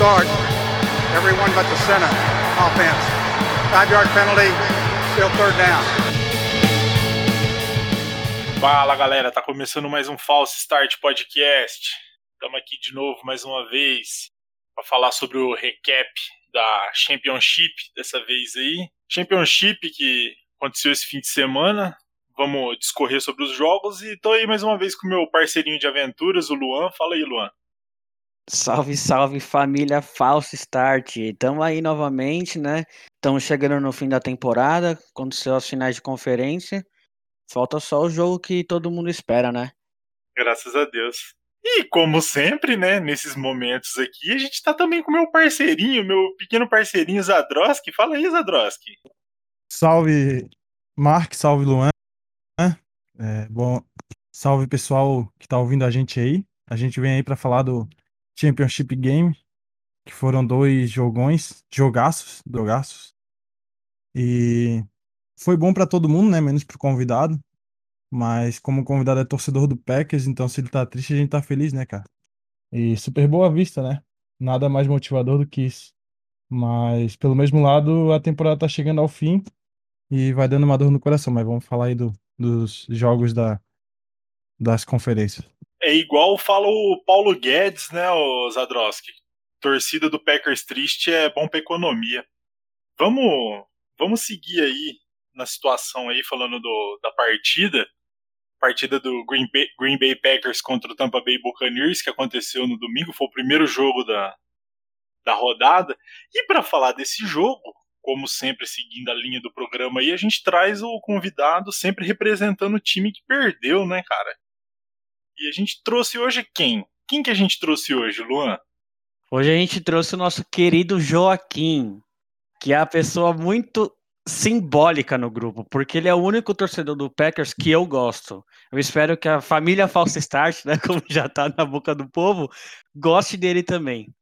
start. Everyone but the center offense. Five yard penalty, still third down. Fala galera, tá começando mais um False Start Podcast. Estamos aqui de novo mais uma vez para falar sobre o recap da Championship dessa vez aí. Championship que aconteceu esse fim de semana. Vamos discorrer sobre os jogos e tô aí mais uma vez com o meu parceirinho de aventuras, o Luan. Fala aí, Luan. Salve, salve família False Start. Estamos aí novamente, né? Estamos chegando no fim da temporada, aconteceu as finais de conferência. Falta só o jogo que todo mundo espera, né? Graças a Deus. E como sempre, né, nesses momentos aqui, a gente tá também com meu parceirinho, meu pequeno parceirinho Zadroski. Fala aí, Zadroski. Salve, Mark, salve, Luan. É, bom, salve pessoal que tá ouvindo a gente aí. A gente vem aí para falar do Championship Game, que foram dois jogões, jogaços, jogaços. E foi bom para todo mundo, né, menos pro convidado. Mas como o convidado é torcedor do Packers, então se ele tá triste, a gente tá feliz, né, cara? E super boa vista, né? Nada mais motivador do que isso. Mas pelo mesmo lado, a temporada tá chegando ao fim e vai dando uma dor no coração. Mas vamos falar aí do, dos jogos da, das conferências. É igual fala o Paulo Guedes, né, o Zadroski? Torcida do Packers triste é bom pra economia. Vamos, vamos seguir aí na situação aí, falando do, da partida partida do Green Bay, Green Bay, Packers contra o Tampa Bay Buccaneers, que aconteceu no domingo, foi o primeiro jogo da, da rodada. E para falar desse jogo, como sempre seguindo a linha do programa aí, a gente traz o convidado sempre representando o time que perdeu, né, cara? E a gente trouxe hoje quem? Quem que a gente trouxe hoje, Luan? Hoje a gente trouxe o nosso querido Joaquim, que é a pessoa muito simbólica no grupo, porque ele é o único torcedor do Packers que eu gosto. Eu espero que a família False Start, né, como já tá na boca do povo, goste dele também.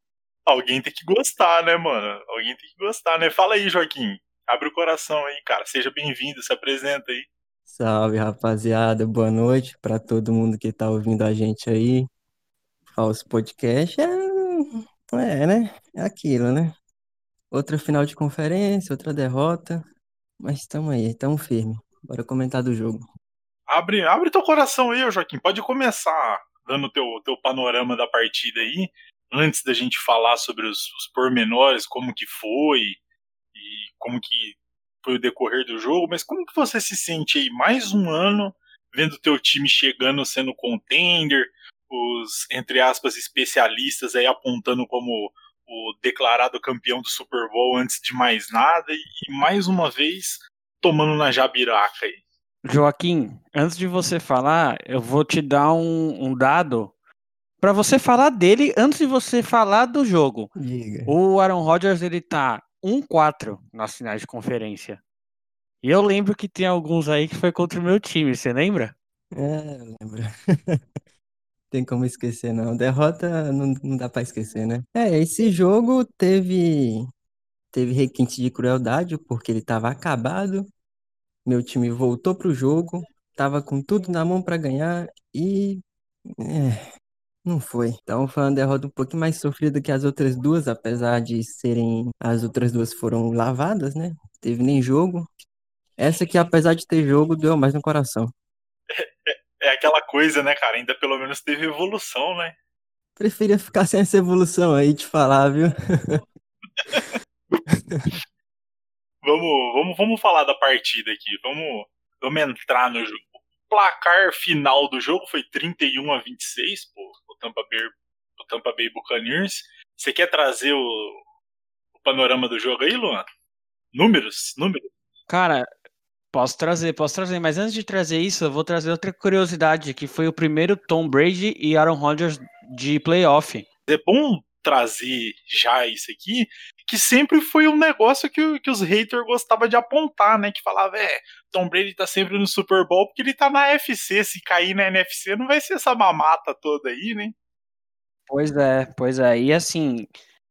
Alguém tem que gostar, né, mano? Alguém tem que gostar, né? Fala aí, Joaquim. Abre o coração aí, cara. Seja bem-vindo, se apresenta aí. Salve, rapaziada. Boa noite para todo mundo que tá ouvindo a gente aí. Falso Podcast é, é, né? É aquilo, né? Outra final de conferência, outra derrota. Mas estamos aí, estamos firme. Bora comentar do jogo. Abre, abre teu coração aí, Joaquim. Pode começar dando teu, teu panorama da partida aí, antes da gente falar sobre os, os pormenores, como que foi e como que o decorrer do jogo, mas como que você se sente aí mais um ano vendo teu time chegando sendo contender, os, entre aspas, especialistas aí apontando como o declarado campeão do Super Bowl antes de mais nada e, mais uma vez tomando na jabiraca aí. Joaquim, antes de você falar, eu vou te dar um, um dado para você falar dele antes de você falar do jogo. Diga. O Aaron Rodgers ele tá 1-4 nas finais de conferência. E eu lembro que tem alguns aí que foi contra o meu time, você lembra? É, eu lembro. Tem como esquecer, não. Derrota não, não dá pra esquecer, né? É, esse jogo teve teve requinte de crueldade, porque ele tava acabado. Meu time voltou pro jogo, tava com tudo na mão pra ganhar e é, não foi. Então foi uma derrota um pouquinho mais sofrida que as outras duas, apesar de serem as outras duas foram lavadas, né? Teve nem jogo. Essa aqui, apesar de ter jogo, deu mais no coração é aquela coisa, né, cara? Ainda pelo menos teve evolução, né? Preferia ficar sem essa evolução aí de falar, viu? vamos, vamos, vamos falar da partida aqui. Vamos, vamos entrar no jogo. O placar final do jogo foi 31 a 26 pro, pro Tampa Bay, pro Tampa Bay Buccaneers. Você quer trazer o, o panorama do jogo aí, Luan? Números? Números? Cara, Posso trazer, posso trazer, mas antes de trazer isso, eu vou trazer outra curiosidade, que foi o primeiro Tom Brady e Aaron Rodgers de playoff. É bom trazer já isso aqui, que sempre foi um negócio que, que os haters gostavam de apontar, né? Que falava, é, Tom Brady tá sempre no Super Bowl porque ele tá na FC, se cair na NFC não vai ser essa mamata toda aí, né? Pois é, pois é. E assim,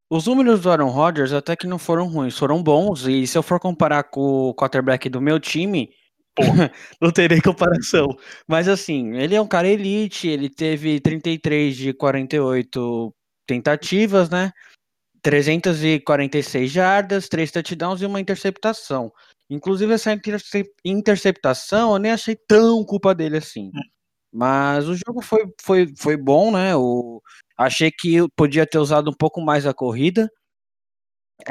os números do Aaron Rodgers até que não foram ruins, foram bons. E se eu for comparar com o quarterback do meu time, não terei comparação. Mas assim, ele é um cara elite, ele teve 33 de 48 tentativas, né? 346 jardas, 3 touchdowns e uma interceptação. Inclusive, essa interceptação eu nem achei tão culpa dele assim. Hum. Mas o jogo foi, foi, foi bom, né? O, achei que podia ter usado um pouco mais a corrida.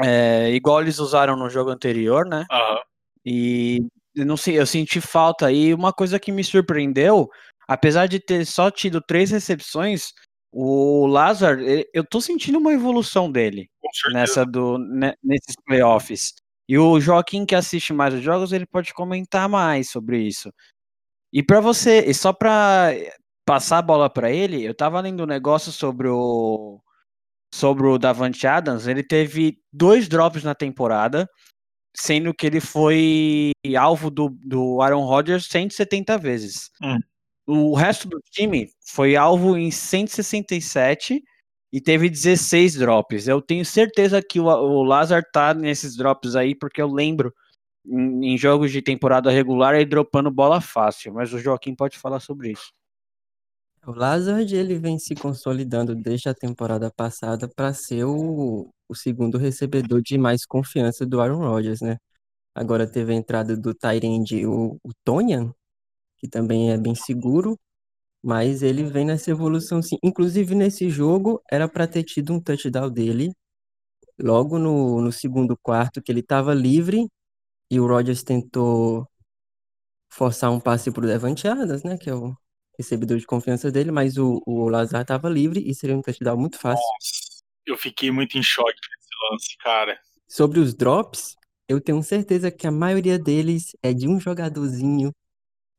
É, igual eles usaram no jogo anterior, né? Uhum. E não sei, eu senti falta aí. Uma coisa que me surpreendeu, apesar de ter só tido três recepções, o Lazar, eu tô sentindo uma evolução dele nessa do, nesses playoffs. E o Joaquim, que assiste mais os jogos, ele pode comentar mais sobre isso. E para você, e só para passar a bola para ele, eu tava lendo um negócio sobre o sobre o Davante Adams, ele teve dois drops na temporada, sendo que ele foi alvo do, do Aaron Rodgers 170 vezes. Hum. O resto do time foi alvo em 167 e teve 16 drops. Eu tenho certeza que o, o Lazar tá nesses drops aí, porque eu lembro em, em jogos de temporada regular ele dropando bola fácil, mas o Joaquim pode falar sobre isso. O Lazard ele vem se consolidando desde a temporada passada para ser o, o segundo recebedor de mais confiança do Aaron Rodgers, né? Agora teve a entrada do Tyrande, o, o Tonyan, que também é bem seguro, mas ele vem nessa evolução sim. Inclusive nesse jogo era para ter tido um touchdown dele logo no, no segundo quarto, que ele estava livre e o Rodgers tentou forçar um passe para o Devante Adams, né? Que é o recebedor de confiança dele, mas o, o Lazar estava livre e seria um touchdown muito fácil. Nossa, eu fiquei muito em choque nesse lance, cara. Sobre os drops, eu tenho certeza que a maioria deles é de um jogadorzinho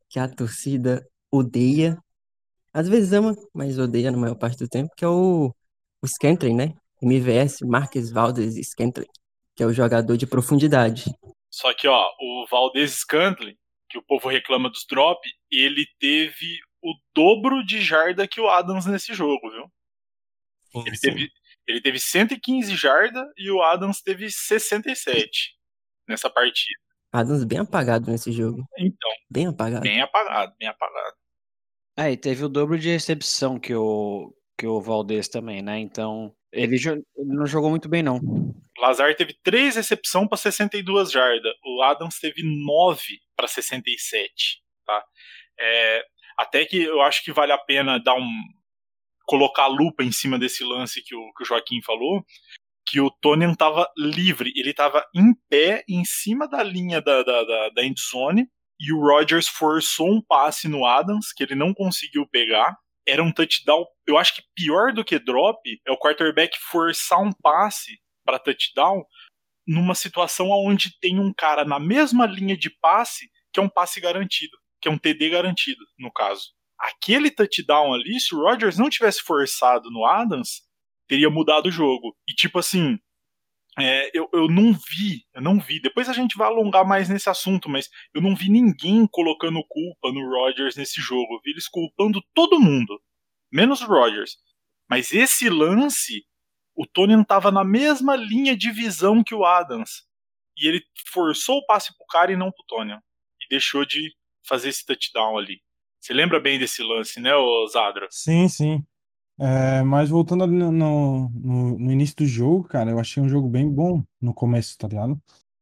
que a torcida odeia. Às vezes ama, mas odeia na maior parte do tempo, que é o, o Scantling, né? MVS, Marques Valdez Scantling, que é o jogador de profundidade. Só que, ó, o Valdez Scantling, que o povo reclama dos drop, ele teve o dobro de jarda que o Adams nesse jogo, viu? Sim, ele, sim. Teve, ele teve 115 jarda e o Adams teve 67 nessa partida. Adams bem apagado nesse jogo. Então. Bem apagado. Bem apagado, bem apagado. É, e teve o dobro de recepção que o, que o Valdez também, né? Então, ele, ele não jogou muito bem, não. Lazar teve 3 recepção para 62 jardas. O Adams teve 9 para 67, tá? É, até que eu acho que vale a pena dar um colocar a lupa em cima desse lance que o, que o Joaquim falou, que o Tonian estava livre, ele estava em pé em cima da linha da, da, da, da endzone e o Rodgers forçou um passe no Adams que ele não conseguiu pegar. Era um touchdown. Eu acho que pior do que drop é o quarterback forçar um passe para touchdown numa situação onde tem um cara na mesma linha de passe que é um passe garantido que é um TD garantido, no caso. Aquele touchdown ali, se o Rodgers não tivesse forçado no Adams, teria mudado o jogo. E tipo assim, é, eu, eu não vi, eu não vi. Depois a gente vai alongar mais nesse assunto, mas eu não vi ninguém colocando culpa no Rodgers nesse jogo. Eu vi eles culpando todo mundo, menos o Rodgers. Mas esse lance, o Tony estava na mesma linha de visão que o Adams. E ele forçou o passe pro cara e não pro Tony. E deixou de fazer esse touchdown ali. Você lembra bem desse lance, né, Zadra? Sim, sim. É, mas voltando ali no, no, no, início do jogo, cara, eu achei um jogo bem bom no começo, tá ligado?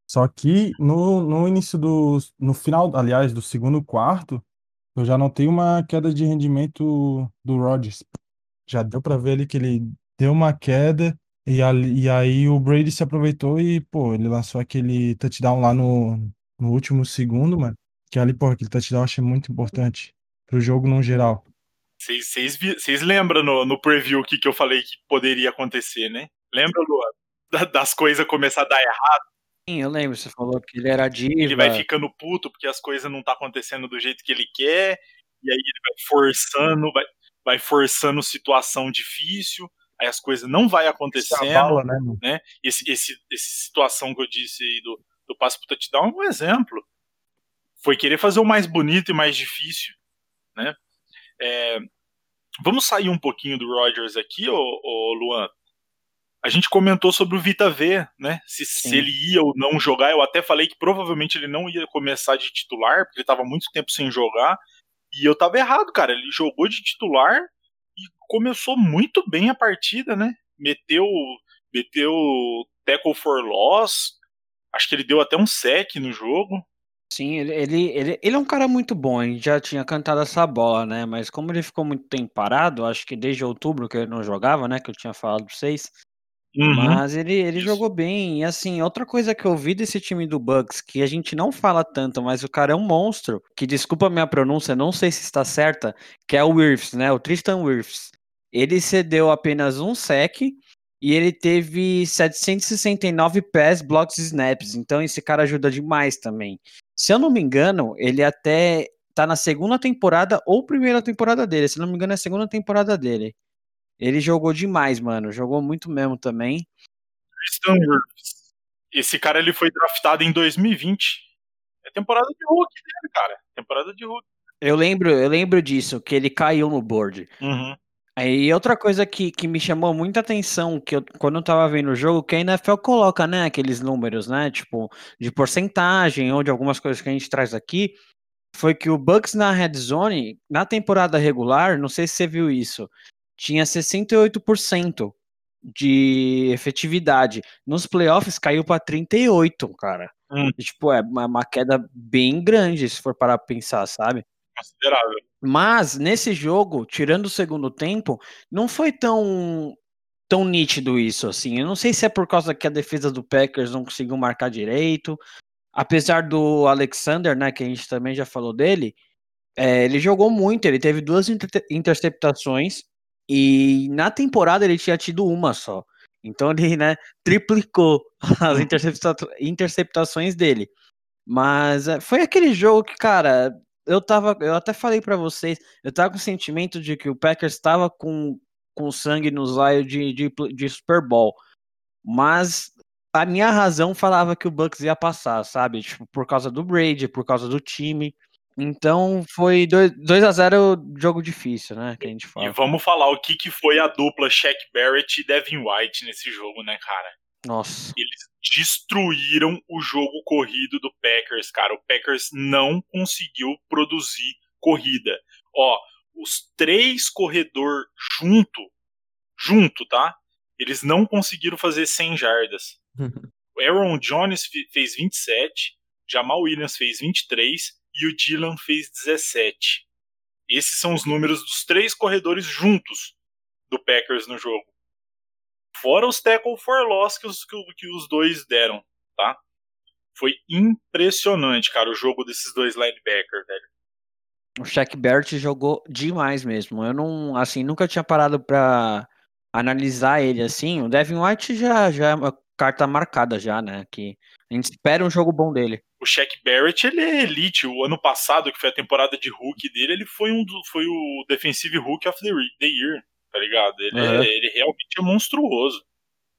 Só que no, no início do. No final, aliás, do segundo quarto, eu já notei uma queda de rendimento do Rodgers. Já deu pra ver ali que ele deu uma queda e, ali, e aí o Brady se aproveitou e, pô, ele lançou aquele touchdown lá no, no último segundo, mano. Que ali, porra, aquele touchdown eu achei muito importante pro jogo no geral. Vocês lembram no, no preview o que, que eu falei que poderia acontecer, né? Lembra, Luan? Da, das coisas começar a dar errado? Sim, eu lembro. Você falou que ele era diva. Ele vai ficando puto porque as coisas não tá acontecendo do jeito que ele quer. E aí ele vai forçando, vai, vai forçando situação difícil. Aí as coisas não vai acontecendo. Bala, né, né? Esse, esse, esse situação que eu disse aí do, do passe pro touchdown é um exemplo foi querer fazer o mais bonito e mais difícil, né? É, vamos sair um pouquinho do Rodgers aqui, ô, ô, Luan. A gente comentou sobre o Vita V, né? Se, se, ele ia ou não jogar. Eu até falei que provavelmente ele não ia começar de titular, porque ele estava muito tempo sem jogar. E eu estava errado, cara. Ele jogou de titular e começou muito bem a partida, né? Meteu, meteu tackle for loss, acho que ele deu até um sec no jogo. Sim, ele, ele, ele, ele é um cara muito bom, ele já tinha cantado essa bola, né? Mas como ele ficou muito tempo parado, acho que desde outubro que ele não jogava, né? Que eu tinha falado pra vocês. Uhum. Mas ele, ele Isso. jogou bem. E assim, outra coisa que eu vi desse time do Bucks, que a gente não fala tanto, mas o cara é um monstro, que desculpa a minha pronúncia, não sei se está certa, que é o Wirfs, né? O Tristan Wirfs. Ele cedeu apenas um sec e ele teve 769 pass blocks e snaps. Então esse cara ajuda demais também. Se eu não me engano, ele até tá na segunda temporada ou primeira temporada dele. Se não me engano, é a segunda temporada dele. Ele jogou demais, mano. Jogou muito mesmo também. Tristan. Esse cara ele foi draftado em 2020. É temporada de Hulk dele, cara. Temporada de Hulk. Eu lembro, eu lembro disso, que ele caiu no board. Uhum. Aí outra coisa que, que me chamou muita atenção, que eu, quando eu tava vendo o jogo, que a NFL coloca, né, aqueles números, né, tipo, de porcentagem ou de algumas coisas que a gente traz aqui, foi que o Bucks na Red Zone, na temporada regular, não sei se você viu isso, tinha 68% de efetividade. Nos playoffs caiu para 38, cara. Hum. E, tipo, é uma, uma queda bem grande, se for parar pra pensar, sabe? Considerável. Mas nesse jogo, tirando o segundo tempo, não foi tão tão nítido isso assim. Eu não sei se é por causa que a defesa do Packers não conseguiu marcar direito. Apesar do Alexander, né, que a gente também já falou dele, é, ele jogou muito, ele teve duas inter interceptações e na temporada ele tinha tido uma só. Então ele, né, triplicou as intercepta interceptações dele. Mas é, foi aquele jogo que, cara, eu tava, eu até falei para vocês, eu tava com o sentimento de que o Packers estava com, com sangue nos olhos de, de, de, Super Bowl, mas a minha razão falava que o Bucks ia passar, sabe? Tipo, por causa do Brady, por causa do time. Então foi 2 a 0 jogo difícil, né? Que a gente fala. E vamos falar o que, que foi a dupla Shaq Barrett e Devin White nesse jogo, né, cara? Nossa. Eles destruíram o jogo corrido do Packers, cara. O Packers não conseguiu produzir corrida. Ó, os três corredor junto, junto, tá? Eles não conseguiram fazer 100 jardas. o Aaron Jones fez 27, Jamal Williams fez 23 e o Dylan fez 17. Esses são os números dos três corredores juntos do Packers no jogo. Fora os tackle for loss que os, que, que os dois deram, tá? Foi impressionante, cara, o jogo desses dois linebackers, velho. O Shaq Barrett jogou demais mesmo. Eu não, assim, nunca tinha parado pra analisar ele assim. O Devin White já, já é uma carta marcada já, né? Que a gente espera um jogo bom dele. O Shaq Barrett, ele é elite. O ano passado, que foi a temporada de Hulk dele, ele foi um do, foi o Defensive Hulk of the Year tá ligado? Ele, uhum. é, ele realmente é monstruoso.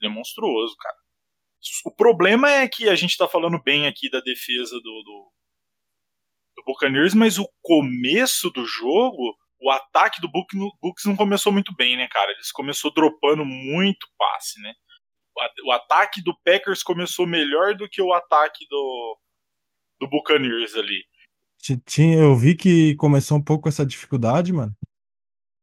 Ele é monstruoso, cara. O problema é que a gente tá falando bem aqui da defesa do, do, do Buccaneers, mas o começo do jogo, o ataque do Bucks não começou muito bem, né, cara? Eles começou dropando muito passe, né? O ataque do Packers começou melhor do que o ataque do, do Buccaneers ali. Eu vi que começou um pouco com essa dificuldade, mano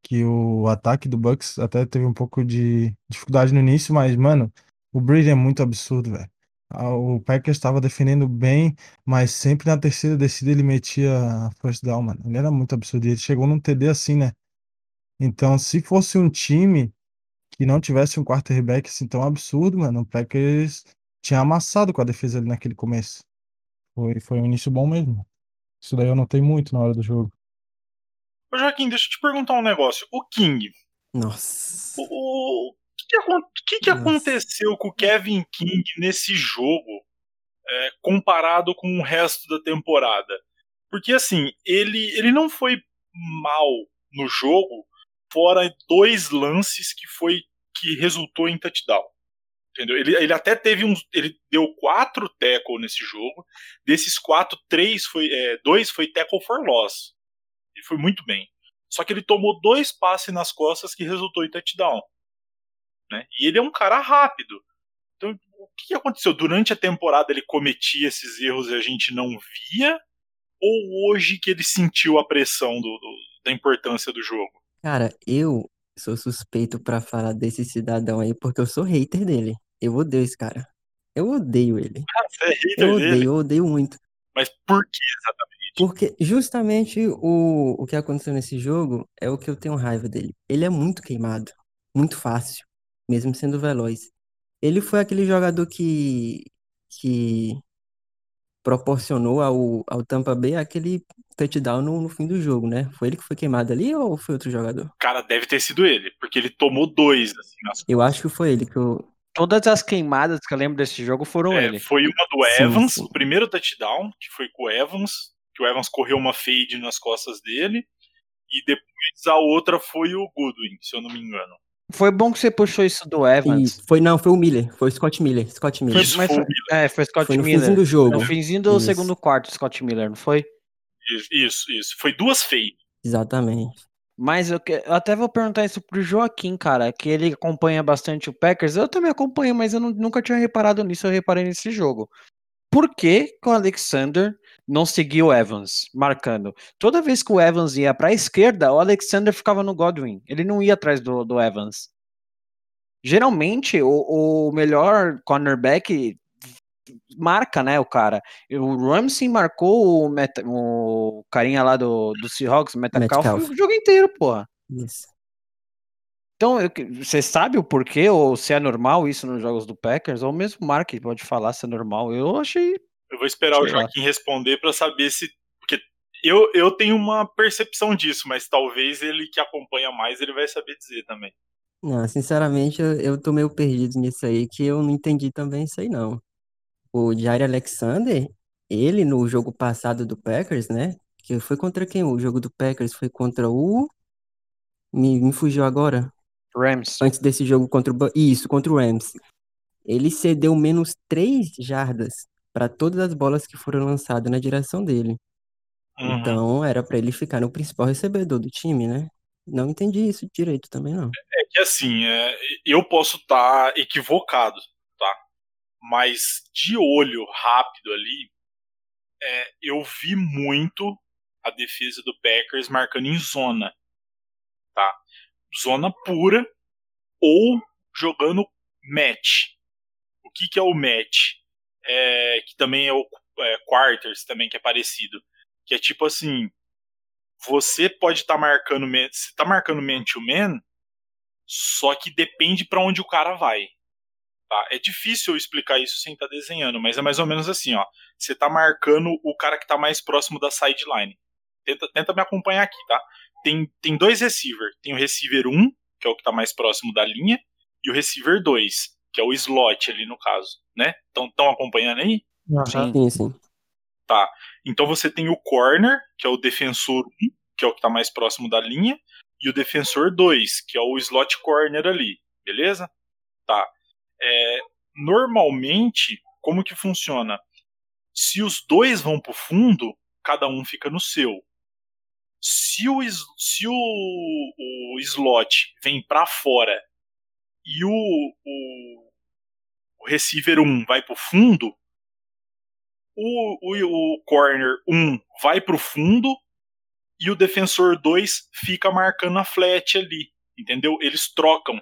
que o ataque do Bucks até teve um pouco de dificuldade no início, mas, mano, o Brady é muito absurdo, velho. O Packers estava defendendo bem, mas sempre na terceira descida ele metia first down, mano. Ele era muito absurdo. Ele chegou num TD assim, né? Então, se fosse um time que não tivesse um quarterback assim tão absurdo, mano, o Packers tinha amassado com a defesa ali naquele começo. Foi, foi um início bom mesmo. Isso daí eu notei muito na hora do jogo. Ô Joaquim, deixa eu te perguntar um negócio. O King. Nossa. O, o que, que, que aconteceu com o Kevin King nesse jogo é, comparado com o resto da temporada? Porque assim, ele, ele não foi mal no jogo, fora dois lances que foi que resultou em touchdown. Entendeu? Ele, ele até teve uns. Ele deu quatro tackle nesse jogo. Desses quatro, três foi. É, dois foi tackle for loss. Foi muito bem. Só que ele tomou dois passes nas costas que resultou em touchdown. Né? E ele é um cara rápido. Então, o que aconteceu? Durante a temporada ele cometia esses erros e a gente não via? Ou hoje que ele sentiu a pressão do, do, da importância do jogo? Cara, eu sou suspeito pra falar desse cidadão aí, porque eu sou hater dele. Eu odeio esse cara. Eu odeio ele. Ah, você é hater Eu dele? odeio, eu odeio muito. Mas por que exatamente? Porque justamente o, o que aconteceu nesse jogo é o que eu tenho raiva dele. Ele é muito queimado, muito fácil, mesmo sendo veloz. Ele foi aquele jogador que, que proporcionou ao, ao Tampa Bay aquele touchdown no, no fim do jogo, né? Foi ele que foi queimado ali ou foi outro jogador? Cara, deve ter sido ele, porque ele tomou dois, assim, nas Eu acho que foi ele que eu. Todas as queimadas que eu lembro desse jogo foram É, ele. foi uma do Sim, Evans, sim. o primeiro touchdown, que foi com o Evans, que o Evans correu uma fade nas costas dele, e depois a outra foi o Goodwin, se eu não me engano. Foi bom que você puxou isso do Evans. E foi, não, foi o Miller, foi o Scott Miller. Scott Miller. Isso mas foi o foi, é, foi Scott Foi no Miller. finzinho do jogo. No finzinho do Isso. segundo quarto, Scott Miller, não foi? Isso, Isso, isso. Foi duas fades. Exatamente. Mas eu, que- eu até vou perguntar isso pro Joaquim, cara, que ele acompanha bastante o Packers. Eu também acompanho, mas eu nu- nunca tinha reparado nisso, eu reparei nesse jogo. Por que, que o Alexander não seguiu o Evans marcando? Toda vez que o Evans ia pra esquerda, o Alexander ficava no Godwin. Ele não ia atrás do, do Evans. Geralmente, o, o melhor cornerback marca, né, o cara. O Ramsey marcou o, Met- o carinha lá do, do Seahawks, o Metcalf, Metcalf. o jogo inteiro, porra. Isso. Então, você sabe o porquê, ou se é normal isso nos jogos do Packers, ou mesmo o Mark pode falar se é normal. Eu achei. Eu vou esperar o Sei lá. Joaquim responder pra saber se. Porque eu, eu tenho uma percepção disso, mas talvez ele que acompanha mais ele vai saber dizer também. Não, sinceramente, eu, eu tô meio perdido nisso aí, que eu não entendi também isso aí, não. O Jair Alexander, ele no jogo passado do Packers, né? Que foi contra quem? O jogo do Packers foi contra o. Me, me fugiu agora. Rams. Antes desse jogo contra o. Isso, contra o Rams. Ele cedeu menos 3 jardas para todas as bolas que foram lançadas na direção dele. Uhum. Então era para ele ficar no principal recebedor do time, né? Não entendi isso direito também, não. É que assim, é, eu posso estar equivocado, tá? Mas de olho rápido ali, é, eu vi muito a defesa do Packers marcando em zona, tá? Zona pura ou jogando match. O que, que é o match? É, que também é o é, quarters, também que é parecido. Que é tipo assim, você pode estar marcando, man- você tá marcando man to man, só que depende pra onde o cara vai. Tá? É difícil eu explicar isso sem estar desenhando, mas é mais ou menos assim, ó. Você tá marcando o cara que tá mais próximo da sideline. Tenta, tenta me acompanhar aqui, tá? Tem, tem dois receivers. Tem o receiver 1, que é o que tá mais próximo da linha, e o receiver 2, que é o slot ali no caso, né? Estão acompanhando aí? Sim. Sim, sim. Tá. Então você tem o corner, que é o defensor 1, que é o que tá mais próximo da linha, e o defensor 2, que é o slot corner ali, beleza? Tá. É, normalmente, como que funciona? Se os dois vão pro fundo, cada um fica no seu. Se o, se o, o slot vem pra fora e o, o, o receiver 1 vai pro fundo, o, o, o corner 1 vai pro fundo e o defensor 2 fica marcando a flat ali. Entendeu? Eles trocam.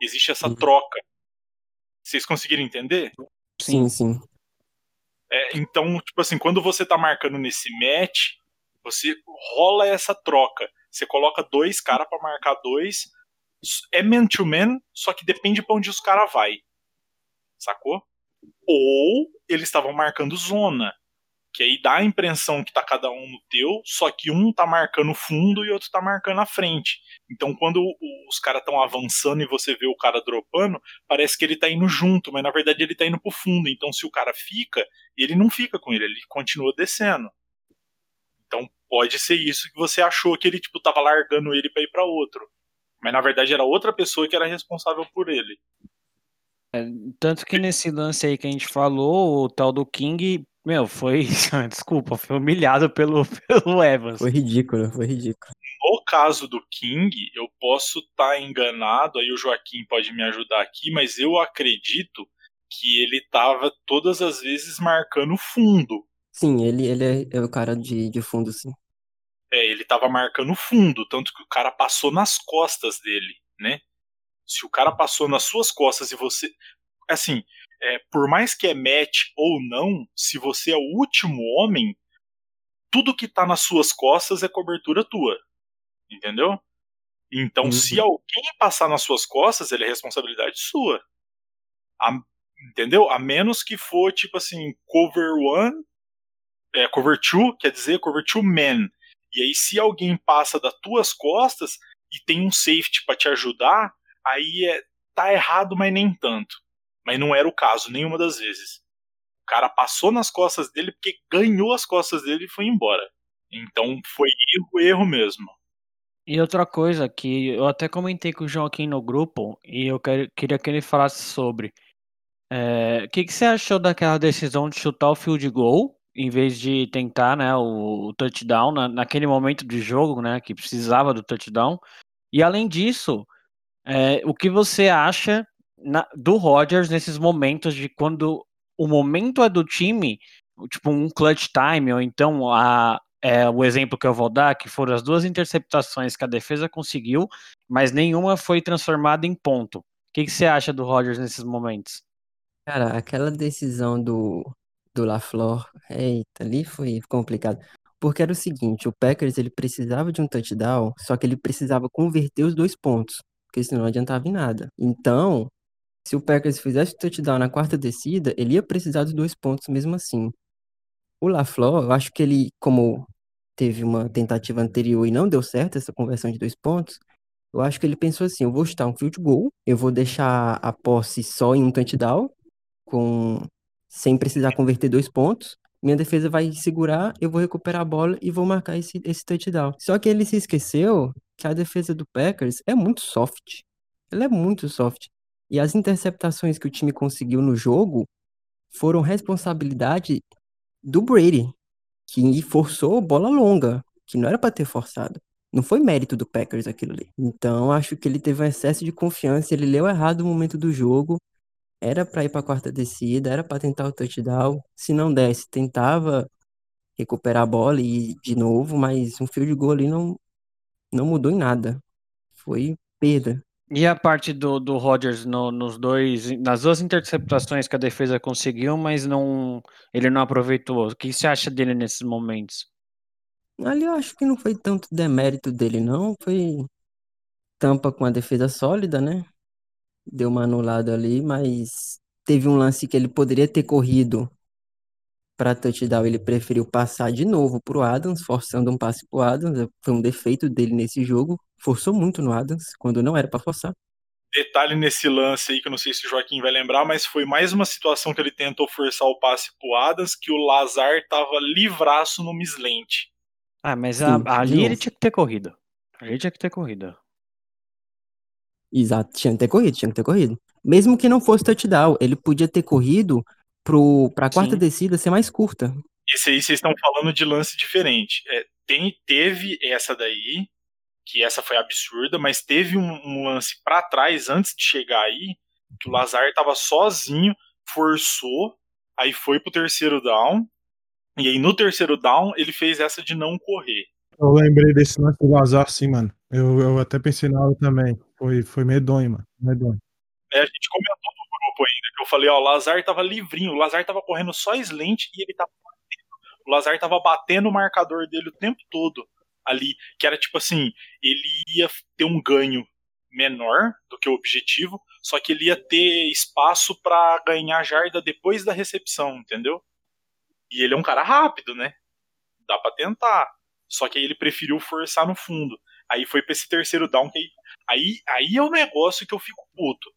Existe essa Uhum. troca. Vocês conseguiram entender? Sim, sim. É, então, tipo assim, quando você tá marcando nesse match, você rola essa troca. Você coloca dois caras pra marcar dois. É man to man, só que depende pra onde os caras vai. Sacou? Ou eles estavam marcando zona. Que aí dá a impressão que tá cada um no teu, só que um tá marcando fundo e outro tá marcando a frente. Então quando os caras estão avançando e você vê o cara dropando, parece que ele tá indo junto, mas na verdade ele tá indo pro fundo. Então se o cara fica, ele não fica com ele, ele continua descendo. Então pode ser isso que você achou que ele tipo tava largando ele pra ir pra outro. Mas na verdade era outra pessoa que era responsável por ele. Tanto que nesse lance aí que a gente falou, o tal do King, meu, foi. Desculpa, foi humilhado pelo, pelo Evans. Foi ridículo, foi ridículo. No caso do King, eu posso estar enganado, aí o Joaquim pode me ajudar aqui, mas eu acredito que ele tava todas as vezes marcando fundo. Sim, ele, ele é, é o cara de, de fundo, sim. É, ele tava marcando fundo, tanto que o cara passou nas costas dele, né? Se o cara passou nas suas costas e você. Assim, é, por mais que é match ou não, se você é o último homem, tudo que tá nas suas costas é cobertura tua. Entendeu? Então, uhum. se alguém passar nas suas costas, ele é responsabilidade sua. A, entendeu? A menos que for, tipo assim, cover one, é, cover two, quer dizer, cover two men. E aí, se alguém passa das tuas costas e tem um safety para te ajudar, aí é, tá errado, mas nem tanto. Mas não era o caso, nenhuma das vezes. O cara passou nas costas dele porque ganhou as costas dele e foi embora. Então foi erro, erro mesmo. E outra coisa que eu até comentei com o Joaquim no grupo e eu queria que ele falasse sobre. É, o que, que você achou daquela decisão de chutar o field goal em vez de tentar né, o, o touchdown na, naquele momento de jogo, né, que precisava do touchdown? E além disso, é, o que você acha na, do Rodgers nesses momentos de quando o momento é do time, tipo um clutch time, ou então a, é, o exemplo que eu vou dar, que foram as duas interceptações que a defesa conseguiu, mas nenhuma foi transformada em ponto. O que, que você acha do Rodgers nesses momentos? Cara, aquela decisão do, do LaFleur, eita, ali foi complicado. Porque era o seguinte, o Packers ele precisava de um touchdown, só que ele precisava converter os dois pontos, porque senão não adiantava em nada. Então, se o Packers fizesse o touchdown na quarta descida, ele ia precisar dos dois pontos mesmo assim. O LaFleur, eu acho que ele, como teve uma tentativa anterior e não deu certo essa conversão de dois pontos, eu acho que ele pensou assim, eu vou chutar um field goal, eu vou deixar a posse só em um touchdown, com sem precisar converter dois pontos, minha defesa vai segurar, eu vou recuperar a bola e vou marcar esse, esse touchdown. Só que ele se esqueceu que a defesa do Packers é muito soft. Ela é muito soft. E as interceptações que o time conseguiu no jogo foram responsabilidade do Brady, que forçou bola longa, que não era para ter forçado. Não foi mérito do Packers aquilo ali. Então, acho que ele teve um excesso de confiança, ele leu errado o momento do jogo. Era para ir para a quarta descida, era para tentar o touchdown. Se não desse, tentava recuperar a bola e de novo, mas um field goal ali não, não mudou em nada. Foi perda. E a parte do, do Rodgers no, nos dois, nas duas interceptações que a defesa conseguiu, mas não ele não aproveitou. O que você acha dele nesses momentos? Ali eu acho que não foi tanto demérito dele, não. Foi tampa com a defesa sólida, né? Deu uma anulada ali, mas teve um lance que ele poderia ter corrido para touchdown. Ele preferiu passar de novo pro Adams, forçando um passe pro Adams. Foi um defeito dele nesse jogo forçou muito no Adams, quando não era para forçar. Detalhe nesse lance aí, que eu não sei se o Joaquim vai lembrar, mas foi mais uma situação que ele tentou forçar o passe pro Adams, que o Lazar tava livraço no mislente. Ah, mas Sim, a, ali ele tinha que ter corrido. Ali tinha que ter corrido. Exato, tinha que ter corrido, tinha que ter corrido. Mesmo que não fosse touchdown, ele podia ter corrido pro, pra quarta Sim. descida ser mais curta. Esse aí vocês estão falando de lance diferente. É, tem, teve essa daí, que essa foi absurda, mas teve um, um lance para trás antes de chegar aí, que o Lazar estava sozinho, forçou, aí foi pro terceiro down, e aí no terceiro down ele fez essa de não correr. Eu lembrei desse lance do Lazar, sim, mano. Eu, eu até pensei na hora também. Foi, foi medonho, mano. Medonho. É, a gente comentou no grupo ainda, que eu falei, ó, o Lazar tava livrinho, o Lazar tava correndo só slant e ele tava batendo. O Lazar tava batendo o marcador dele o tempo todo ali, que era tipo assim, ele ia ter um ganho menor do que o objetivo, só que ele ia ter espaço para ganhar jarda depois da recepção, entendeu? E ele é um cara rápido, né? Dá para tentar. Só que aí ele preferiu forçar no fundo. Aí foi pra esse terceiro down que aí, aí, é o negócio que eu fico puto.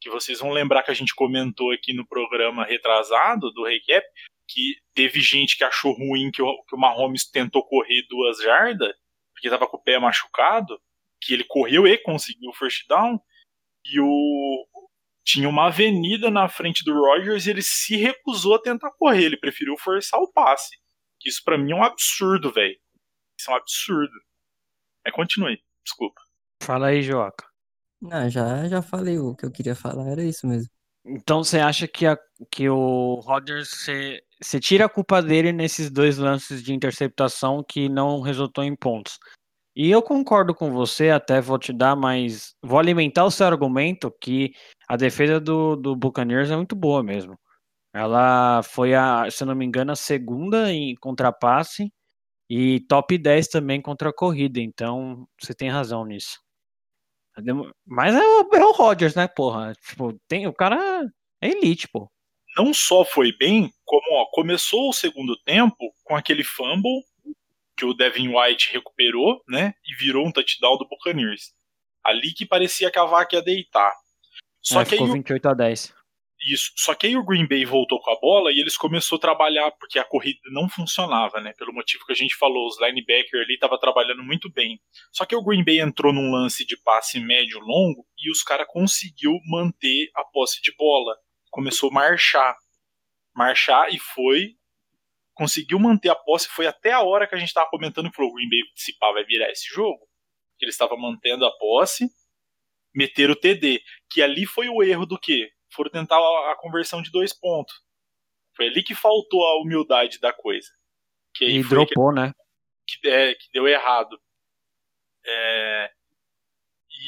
Que vocês vão lembrar que a gente comentou aqui no programa retrasado do recap, que teve gente que achou ruim que o, que o Mahomes tentou correr duas jardas, porque estava com o pé machucado, que ele correu e conseguiu o first down, e o tinha uma avenida na frente do Rogers e ele se recusou a tentar correr, ele preferiu forçar o passe. Isso para mim é um absurdo, velho. Isso é um absurdo. É, continue, desculpa. Fala aí, Joca. Não, já, já falei o que eu queria falar, era isso mesmo. Então você acha que, a, que o Rodgers você, você tira a culpa dele nesses dois lances de interceptação que não resultou em pontos. E eu concordo com você, até vou te dar mais. Vou alimentar o seu argumento que a defesa do, do Buccaneers é muito boa mesmo. Ela foi, a, se eu não me engano, a segunda em contrapasse e top 10 também contra a corrida. Então, você tem razão nisso. Mas é o, é o Rodgers, né, porra? Tipo, tem, o cara é elite, pô. Não só foi bem, como ó, começou o segundo tempo com aquele fumble que o Devin White recuperou, né? E virou um touchdown do Buccaneers. Ali que parecia que a vaca ia deitar. Só é, que ficou aí 28 a 10. Isso. Só que aí o Green Bay voltou com a bola e eles começou a trabalhar porque a corrida não funcionava, né? Pelo motivo que a gente falou, os linebackers ali estavam trabalhando muito bem. Só que o Green Bay entrou num lance de passe médio longo e os caras conseguiu manter a posse de bola. Começou a marchar. Marchar e foi conseguiu manter a posse, foi até a hora que a gente estava comentando que o Green Bay se pá, vai virar esse jogo. Que ele estava mantendo a posse, meter o TD. Que ali foi o erro do quê? Foram tentar a conversão de dois pontos. Foi ali que faltou a humildade da coisa. Que e dropou, que, né? Que, é, que deu errado. É,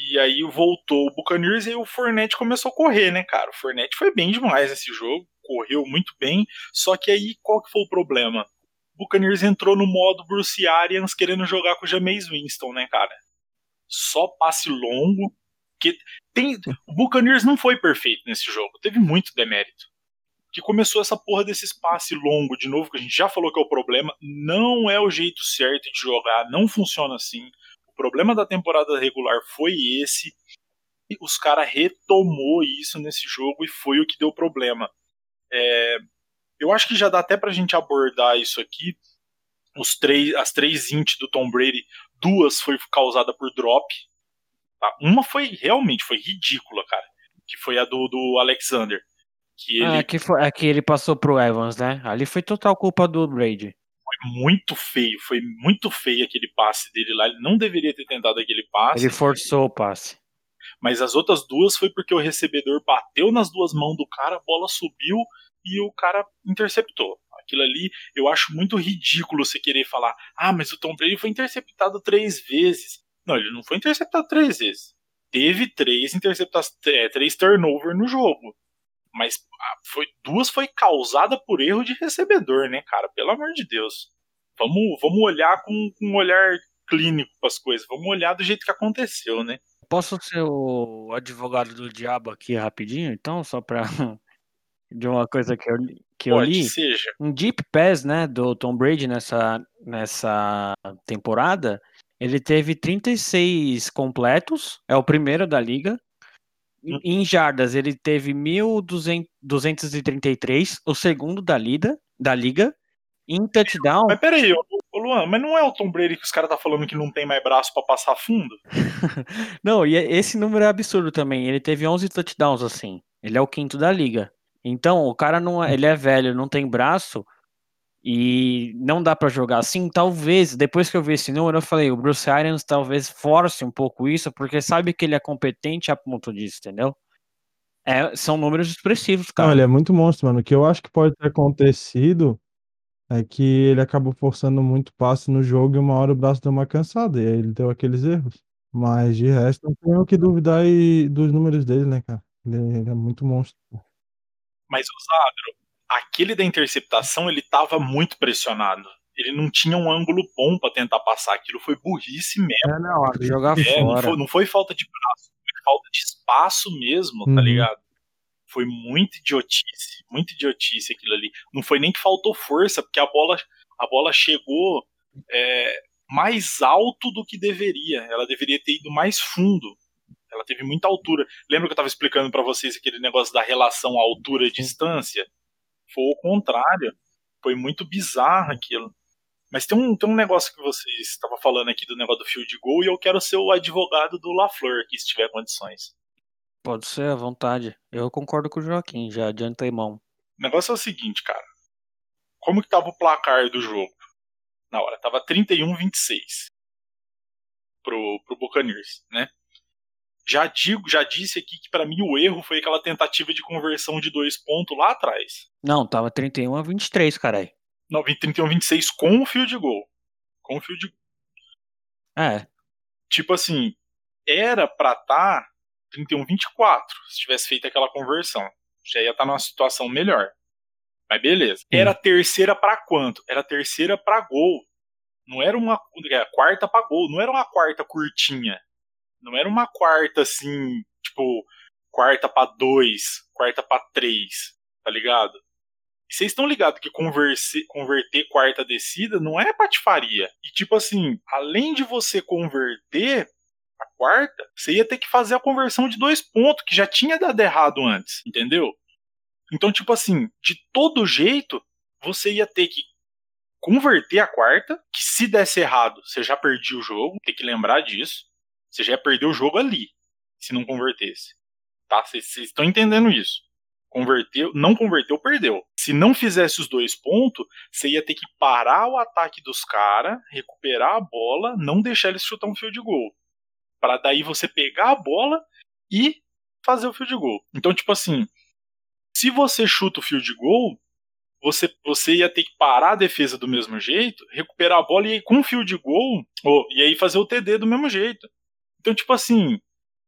e aí voltou o Buccaneers e o Fournette começou a correr, né, cara? O Fournette foi bem demais nesse jogo correu muito bem, só que aí qual que foi o problema? O Buccaneers entrou no modo Bruce Arians querendo jogar com o Jameis Winston, né, cara? Só passe longo, que tem o Buccaneers não foi perfeito nesse jogo, teve muito demérito. Que começou essa porra desse espaço longo de novo, que a gente já falou que é o problema, não é o jeito certo de jogar, não funciona assim. O problema da temporada regular foi esse. E os caras retomou isso nesse jogo e foi o que deu problema. É, eu acho que já dá até pra gente abordar isso aqui. Os três, as três int do Tom Brady, duas foi causada por drop. Tá? Uma foi realmente foi ridícula, cara. Que foi a do, do Alexander. Que ele... É, que foi, é que ele passou pro Evans, né? Ali foi total culpa do Brady. Foi muito feio, foi muito feio aquele passe dele lá. Ele não deveria ter tentado aquele passe. Ele forçou o passe. Mas as outras duas foi porque o recebedor bateu nas duas mãos do cara, a bola subiu e o cara interceptou. Aquilo ali eu acho muito ridículo você querer falar: ah, mas o Tom Brady foi interceptado três vezes. Não, ele não foi interceptado três vezes. Teve três interceptações, é, três turnover no jogo. Mas ah, foi, duas foi causada por erro de recebedor, né, cara? Pelo amor de Deus. Vamos, vamos olhar com, com um olhar clínico para as coisas. Vamos olhar do jeito que aconteceu, né? Posso ser o advogado do diabo aqui rapidinho, então, só para de uma coisa que eu, que eu li. Seja. Um deep pass, né, do Tom Brady nessa, nessa temporada, ele teve 36 completos, é o primeiro da liga. Hum. Em jardas, ele teve 1.233, o segundo da liga, da liga. Em touchdown. Mas peraí, ô Luan, mas não é o Tom Brady que os caras tá falando que não tem mais braço para passar fundo? não, e esse número é absurdo também. Ele teve 11 touchdowns assim. Ele é o quinto da liga. Então, o cara não é, ele é velho, não tem braço e não dá para jogar assim. Talvez, depois que eu vi esse número, eu falei, o Bruce Arians talvez force um pouco isso, porque sabe que ele é competente a ponto disso, entendeu? É, são números expressivos, cara. Não, ele é muito monstro, mano. O que eu acho que pode ter acontecido é que ele acabou forçando muito passe no jogo e uma hora o braço deu uma cansada, e aí ele deu aqueles erros. Mas de resto, não tenho o que duvidar dos números dele, né, cara? Ele, ele é muito monstro. Mas o Zadro, aquele da interceptação, ele tava muito pressionado. Ele não tinha um ângulo bom para tentar passar. Aquilo foi burrice mesmo. É, não, jogar é, fora. Não foi, não foi, falta de braço, foi falta de espaço mesmo, tá uhum. tá ligado? Foi muito idiotice, muito idiotice aquilo ali. Não foi nem que faltou força, porque a bola, a bola chegou é, mais alto do que deveria. Ela deveria ter ido mais fundo. Ela teve muita altura. Lembra que eu estava explicando para vocês aquele negócio da relação altura e distância? Foi o contrário. Foi muito bizarro aquilo. Mas tem um, tem um negócio que vocês estavam falando aqui do negócio do field goal e eu quero ser o advogado do LaFleur aqui, se tiver condições. Pode ser, à vontade. Eu concordo com o Joaquim, já adiantei mão. O negócio é o seguinte, cara. Como que tava o placar do jogo? Na hora, tava 31-26 pro, pro Buccaneers, né? Já digo, já disse aqui que para mim o erro foi aquela tentativa de conversão de dois pontos lá atrás. Não, tava 31 a 23, carai. Não, 31 a 26 com o field goal. Com o field É. tipo assim, era pra estar tá 31-24, se tivesse feito aquela conversão. Já ia estar tá numa situação melhor. Mas beleza. Era terceira para quanto? Era terceira para gol. Não era uma era quarta para gol, não era uma quarta curtinha. Não era uma quarta assim, tipo, quarta para dois, quarta para três, tá ligado? E vocês estão ligados que converse, converter quarta descida não é patifaria. E tipo assim, além de você converter a quarta, você ia ter que fazer a conversão de dois pontos, que já tinha dado errado antes, entendeu? Então, tipo assim, de todo jeito, você ia ter que converter a quarta, que se desse errado, você já perdia o jogo, tem que lembrar disso. Você já ia perder o jogo ali, se não convertesse. Tá? Vocês estão entendendo isso. Converteu, não converteu, perdeu. Se não fizesse os dois pontos, você ia ter que parar o ataque dos caras, recuperar a bola, não deixar eles chutar um fio de gol. para daí você pegar a bola e fazer o fio de gol. Então, tipo assim, se você chuta o fio de gol, você, você ia ter que parar a defesa do mesmo jeito, recuperar a bola e aí com o fio de gol, oh, e aí fazer o TD do mesmo jeito. Então, tipo assim,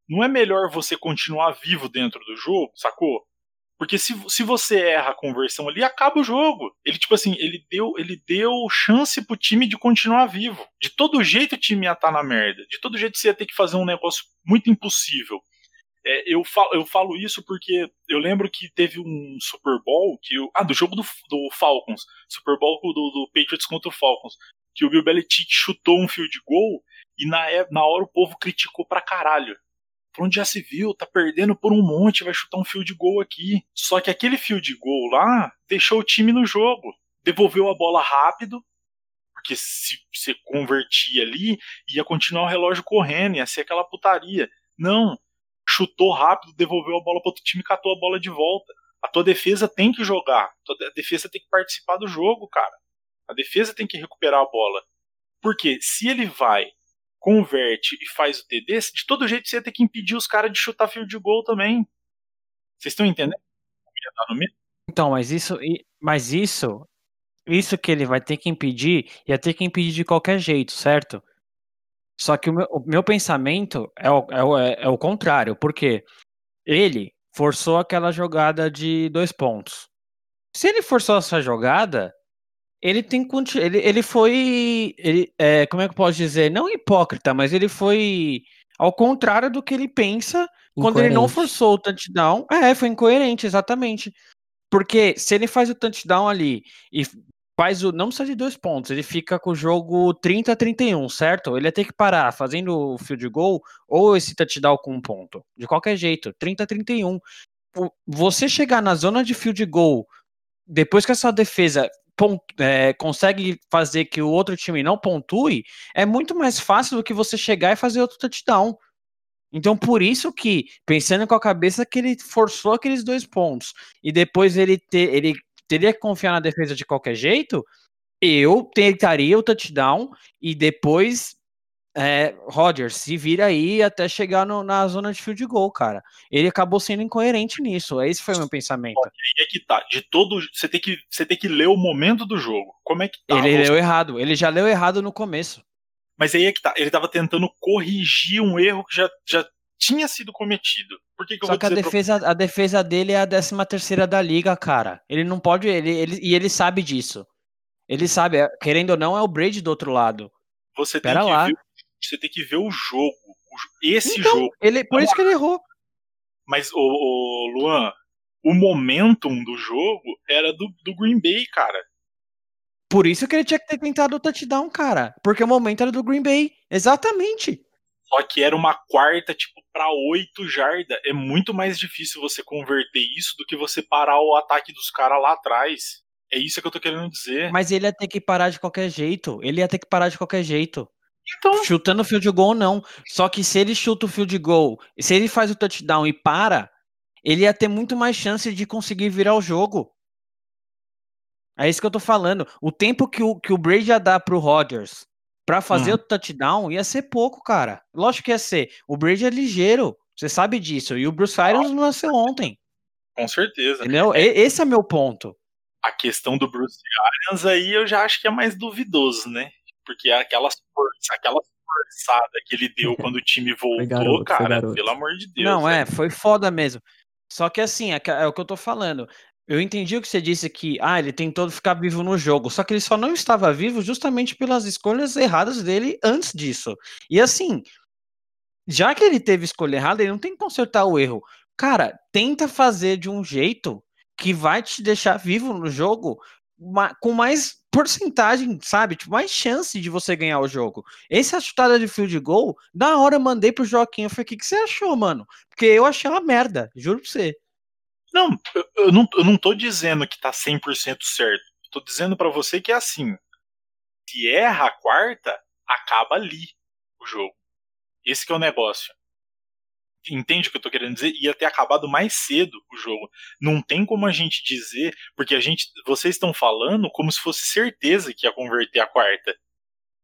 não é melhor você continuar vivo dentro do jogo, sacou? Porque se, se você erra a conversão ali, acaba o jogo. Ele, tipo assim, ele deu, ele deu chance pro time de continuar vivo. De todo jeito o time ia estar tá na merda. De todo jeito você ia ter que fazer um negócio muito impossível. É, eu, falo, eu falo isso porque eu lembro que teve um Super Bowl que eu, ah, do jogo do, do Falcons, Super Bowl do, do Patriots contra o Falcons, que o Bill Belichick chutou um field goal e na, na hora o povo criticou pra caralho. Pra onde já se viu, tá perdendo por um monte, vai chutar um fio de gol aqui. Só que aquele fio de gol lá deixou o time no jogo. Devolveu a bola rápido, porque se você convertia ali, ia continuar o relógio correndo, ia ser aquela putaria. Não, chutou rápido, devolveu a bola para outro time, catou a bola de volta. A tua defesa tem que jogar, a defesa tem que participar do jogo, cara. A defesa tem que recuperar a bola. Porque se ele vai converte e faz o TD, de todo jeito você ia ter que impedir os caras de chutar fio de gol também. Vocês estão entendendo? Então, mas isso, mas isso, isso que ele vai ter que impedir, ia ter que impedir de qualquer jeito, certo? Só que o meu, o meu pensamento é o, é, o, é o contrário, porque ele forçou aquela jogada de dois pontos. Se ele forçou essa jogada, ele tem ele, ele foi ele é, como é que eu posso dizer? Não hipócrita mas ele foi ao contrário do que ele pensa quando ele não forçou o touchdown. É foi incoerente exatamente. Porque se ele faz o touchdown ali e faz o não precisa de dois pontos ele fica com o jogo 30 a 31 certo? Ele ia ter que parar fazendo o field goal ou esse touchdown com um ponto. De qualquer jeito 30 a 31 você chegar na zona de field goal depois que essa defesa é, consegue fazer que o outro time não pontue, é muito mais fácil do que você chegar e fazer outro touchdown. Então, por isso que, pensando com a cabeça que ele forçou aqueles dois pontos e depois ele, ter, ele teria que confiar na defesa de qualquer jeito, eu tentaria o touchdown e depois é, Roger, se vira aí até chegar no, na zona de field goal, cara. Ele acabou sendo incoerente nisso. Esse foi o meu pensamento. Aí é que tá. De todo. Você tem que, você tem que ler o momento do jogo. Como é que tá? Ele leu errado. Ele já leu errado no começo. Mas aí é que tá. Ele tava tentando corrigir um erro que já, já tinha sido cometido. Por que, que Só que a defesa, a defesa dele é a 13 terceira da liga, cara. Ele não pode. Ele, ele, e ele sabe disso. Ele sabe, é, querendo ou não, é o Brady do outro lado. Você Pera tem que lá. ver você tem que ver o jogo. Esse então, jogo. Ele, por isso que ele errou. Mas, o, o Luan, o momentum do jogo era do, do Green Bay, cara. Por isso que ele tinha que ter tentado o touchdown, cara. Porque o momento era do Green Bay. Exatamente. Só que era uma quarta, tipo, pra oito jardas. É muito mais difícil você converter isso do que você parar o ataque dos caras lá atrás. É isso que eu tô querendo dizer. Mas ele ia ter que parar de qualquer jeito. Ele ia ter que parar de qualquer jeito. Então... Chutando o field goal, não. Só que se ele chuta o field goal, se ele faz o touchdown e para, ele ia ter muito mais chance de conseguir virar o jogo. É isso que eu tô falando. O tempo que o, que o Brady ia dar pro Rodgers para fazer hum. o touchdown ia ser pouco, cara. Lógico que ia ser. O Brady é ligeiro. Você sabe disso. E o Bruce Arians não nasceu ontem. Com certeza. Entendeu? É. Esse é meu ponto. A questão do Bruce Arians aí eu já acho que é mais duvidoso, né? Porque aquelas, aquelas forçada que ele deu quando o time voltou, garoto, cara, pelo amor de Deus. Não, é, velho. foi foda mesmo. Só que assim, é, é o que eu tô falando. Eu entendi o que você disse que, ah, ele tentou ficar vivo no jogo, só que ele só não estava vivo justamente pelas escolhas erradas dele antes disso. E assim, já que ele teve escolha errada, ele não tem que consertar o erro. Cara, tenta fazer de um jeito que vai te deixar vivo no jogo com mais porcentagem, sabe? Tipo, mais chance de você ganhar o jogo. Essa chutada de field goal, na hora eu mandei pro Joaquim, eu falei, o que, que você achou, mano? Porque eu achei uma merda, juro pra você. Não, eu, eu não, eu não tô dizendo que tá 100% certo. Tô dizendo pra você que é assim. Se erra a quarta, acaba ali o jogo. Esse que é o negócio. Entende o que eu tô querendo dizer? Ia ter acabado mais cedo o jogo. Não tem como a gente dizer, porque a gente, vocês estão falando como se fosse certeza que ia converter a quarta.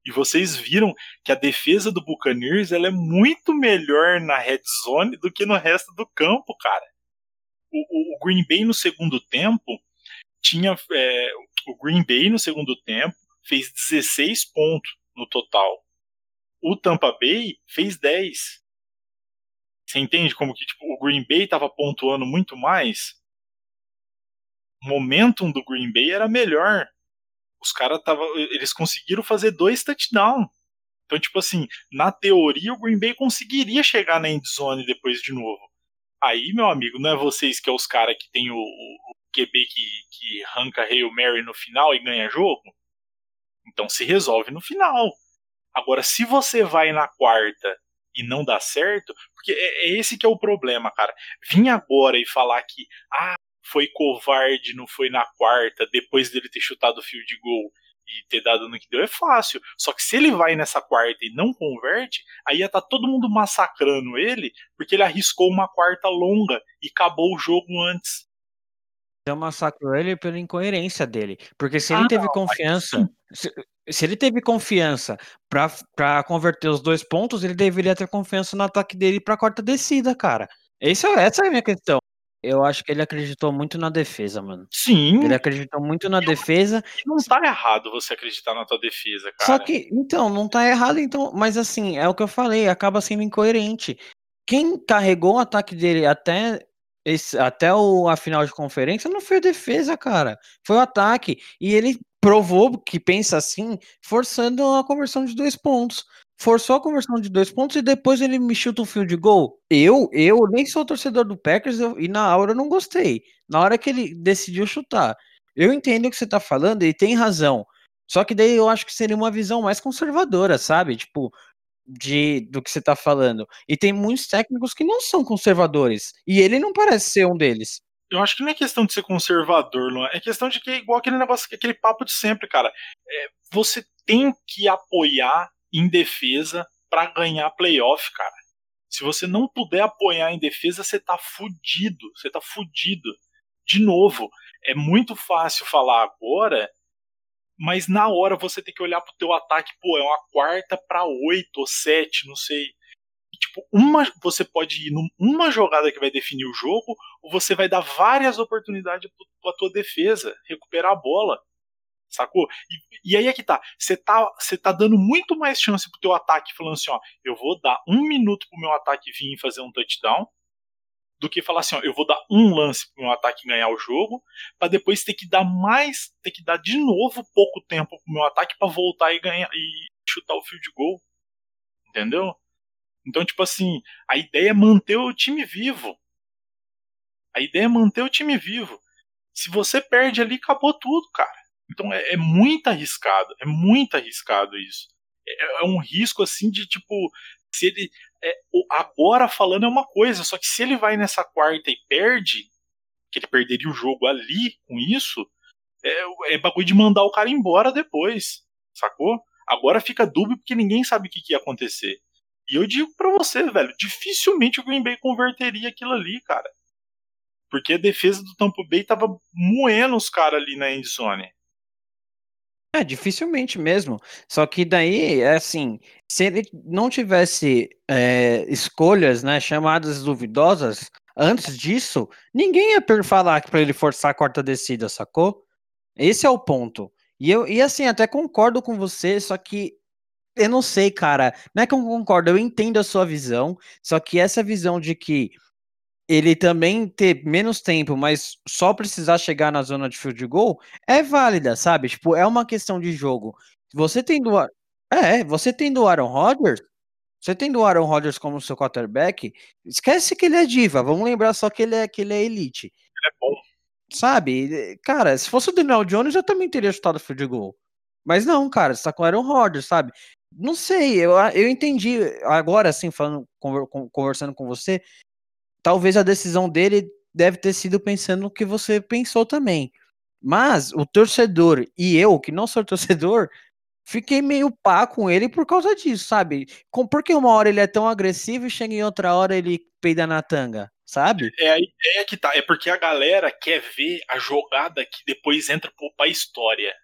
E vocês viram que a defesa do Buccaneers ela é muito melhor na red zone do que no resto do campo, cara o, o- o Green Bay no segundo tempo tinha é, o Green Bay no segundo tempo fez 16 pontos no total. O Tampa Bay fez 10. Você entende como que tipo, o Green Bay estava pontuando muito mais? O momentum do Green Bay era melhor. Os caras tava, eles conseguiram fazer dois touchdowns. Então, tipo assim, na teoria o Green Bay conseguiria chegar na end zone depois de novo. Aí, meu amigo, não é vocês que é os caras que tem o, o, o QB que, que arranca Hail Mary no final e ganha jogo? Então se resolve no final. Agora, se você vai na quarta e não dá certo, porque é, é esse que é o problema, cara. Vim agora e falar que ah, foi covarde, não foi na quarta, depois dele ter chutado o field goal e ter dado no que deu, é fácil. Só que se ele vai nessa quarta e não converte, aí ia estar tá todo mundo massacrando ele, porque ele arriscou uma quarta longa e acabou o jogo antes. Eu massacro ele pela incoerência dele. Porque se ele Ah, teve confiança. Se, se ele teve confiança pra, pra converter os dois pontos, ele deveria ter confiança no ataque dele pra quarta descida, cara. Esse, é- essa é a minha questão. Eu acho que ele acreditou muito na defesa, mano. Sim, Ele acreditou muito na defesa. não tá errado você acreditar na tua defesa, cara. Só que, então, não tá errado, então. Mas assim, é o que eu falei, acaba sendo incoerente. Quem carregou o ataque dele até, esse, até o, a final de conferência não foi a defesa, cara. Foi o ataque. E ele provou que pensa assim, forçando a conversão de dois pontos. Forçou a conversão de dois pontos e depois ele me chuta um field goal. Eu, eu nem sou torcedor do Packers eu- e na hora eu não gostei. Na hora que ele decidiu chutar. Eu entendo o que você tá falando e tem razão. Só que daí eu acho que seria uma visão mais conservadora, sabe? Tipo, de do que você tá falando. E tem muitos técnicos que não são conservadores. E ele não parece ser um deles. Eu acho que não é questão de ser conservador, Luan. É questão de que é igual aquele negócio, aquele papo de sempre, cara. É, você tem que apoiar em defesa para ganhar playoff, cara. Se você não puder apoiar em defesa, você tá fudido. Você tá fudido. De novo, é muito fácil falar agora, mas na hora você tem que olhar pro teu ataque, pô, é uma quarta para oito ou sete, não sei. E, tipo, uma, você pode ir numa jogada que vai definir o jogo, você vai dar várias oportunidades pra tua defesa recuperar a bola. Sacou? E, e aí é que tá. Você tá, você tá dando muito mais chance pro teu ataque falando assim, ó, eu vou dar um minuto pro meu ataque vir e fazer um touchdown, do que falar assim, ó, eu vou dar um lance pro meu ataque ganhar o jogo, para depois ter que dar mais, ter que dar de novo pouco tempo pro meu ataque para voltar e ganhar e chutar o field goal. Entendeu? Então, tipo assim, a ideia é manter o time vivo. A ideia é manter o time vivo. Se você perde ali, acabou tudo, cara. Então é, é muito arriscado. É muito arriscado isso. É, é um risco assim de tipo. Se ele. É, agora falando é uma coisa, só que se ele vai nessa quarta e perde, que ele perderia o jogo ali com isso, é, é bagulho de mandar o cara embora depois. Sacou? Agora fica dúbio porque ninguém sabe o que, que ia acontecer. E eu digo para você, velho, dificilmente o Green Bay converteria aquilo ali, cara. Porque a defesa do Tampa Bay tava moendo os caras ali na endzone. É, dificilmente mesmo. Só que daí, é assim, se ele não tivesse é, escolhas, né, chamadas duvidosas, antes disso, ninguém ia falar para ele forçar a quarta descida, sacou? Esse é o ponto. E eu, e assim, até concordo com você, só que eu não sei, cara. Não é que eu concordo, eu entendo a sua visão, só que essa visão de que ele também ter menos tempo, mas só precisar chegar na zona de field goal é válida, sabe? Tipo, é uma questão de jogo. Você tendo a... é, você tendo o Aaron Rodgers, você tendo o Aaron Rodgers como seu quarterback, esquece que ele é diva. Vamos lembrar só que ele é que ele é elite. Ele é bom. Sabe? Cara, se fosse o Daniel Jones, eu também teria chutado field goal. Mas não, cara, você tá com o Aaron Rodgers, sabe? Não sei, eu, eu entendi agora, assim, falando, conversando com você, talvez a decisão dele deve ter sido pensando no que você pensou também. Mas o torcedor e eu, que não sou torcedor, fiquei meio pá com ele por causa disso, sabe? Com, porque uma hora ele é tão agressivo e chega em outra hora ele peida na tanga, sabe? É a ideia que tá. É porque a galera quer ver a jogada que depois entra pra história.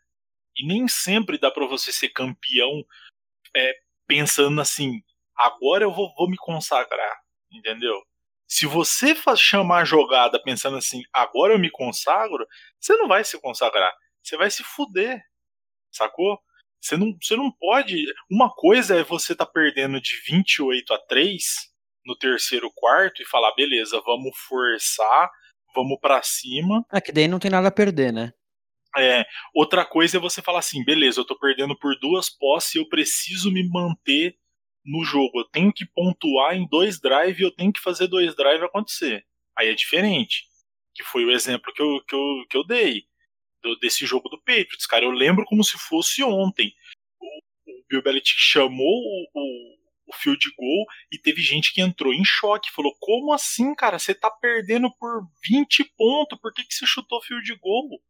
E nem sempre dá para você ser campeão é, pensando assim, agora eu vou, vou me consagrar, entendeu? Se você faz, chamar a jogada pensando assim, agora eu me consagro, você não vai se consagrar. Você vai se fuder. Sacou? Você não, você não pode. Uma coisa é você tá perdendo de 28 a 3 no terceiro quarto e falar, beleza, vamos forçar, vamos para cima. É que daí não tem nada a perder, né? É, outra coisa é você falar assim, beleza, eu tô perdendo por duas posses e eu preciso me manter no jogo. Eu tenho que pontuar em dois drive e eu tenho que fazer dois drive acontecer. Aí é diferente. Que foi o exemplo que eu, que eu, que eu dei do, desse jogo do Patriots. Cara, eu lembro como se fosse ontem. O, o Bill Belichick chamou o, o, o field goal e teve gente que entrou em choque. Falou: Como assim, cara? Você tá perdendo por 20 pontos. Por que, que você chutou field goal?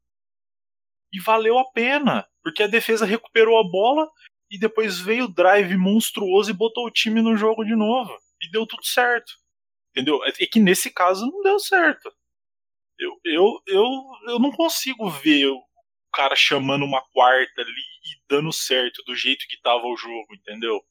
E valeu a pena, porque a defesa recuperou a bola e depois veio o drive monstruoso e botou o time no jogo de novo. E deu tudo certo. Entendeu? É que nesse caso não deu certo. Eu, eu, eu, eu não consigo ver o cara chamando uma quarta ali e dando certo do jeito que tava o jogo, entendeu?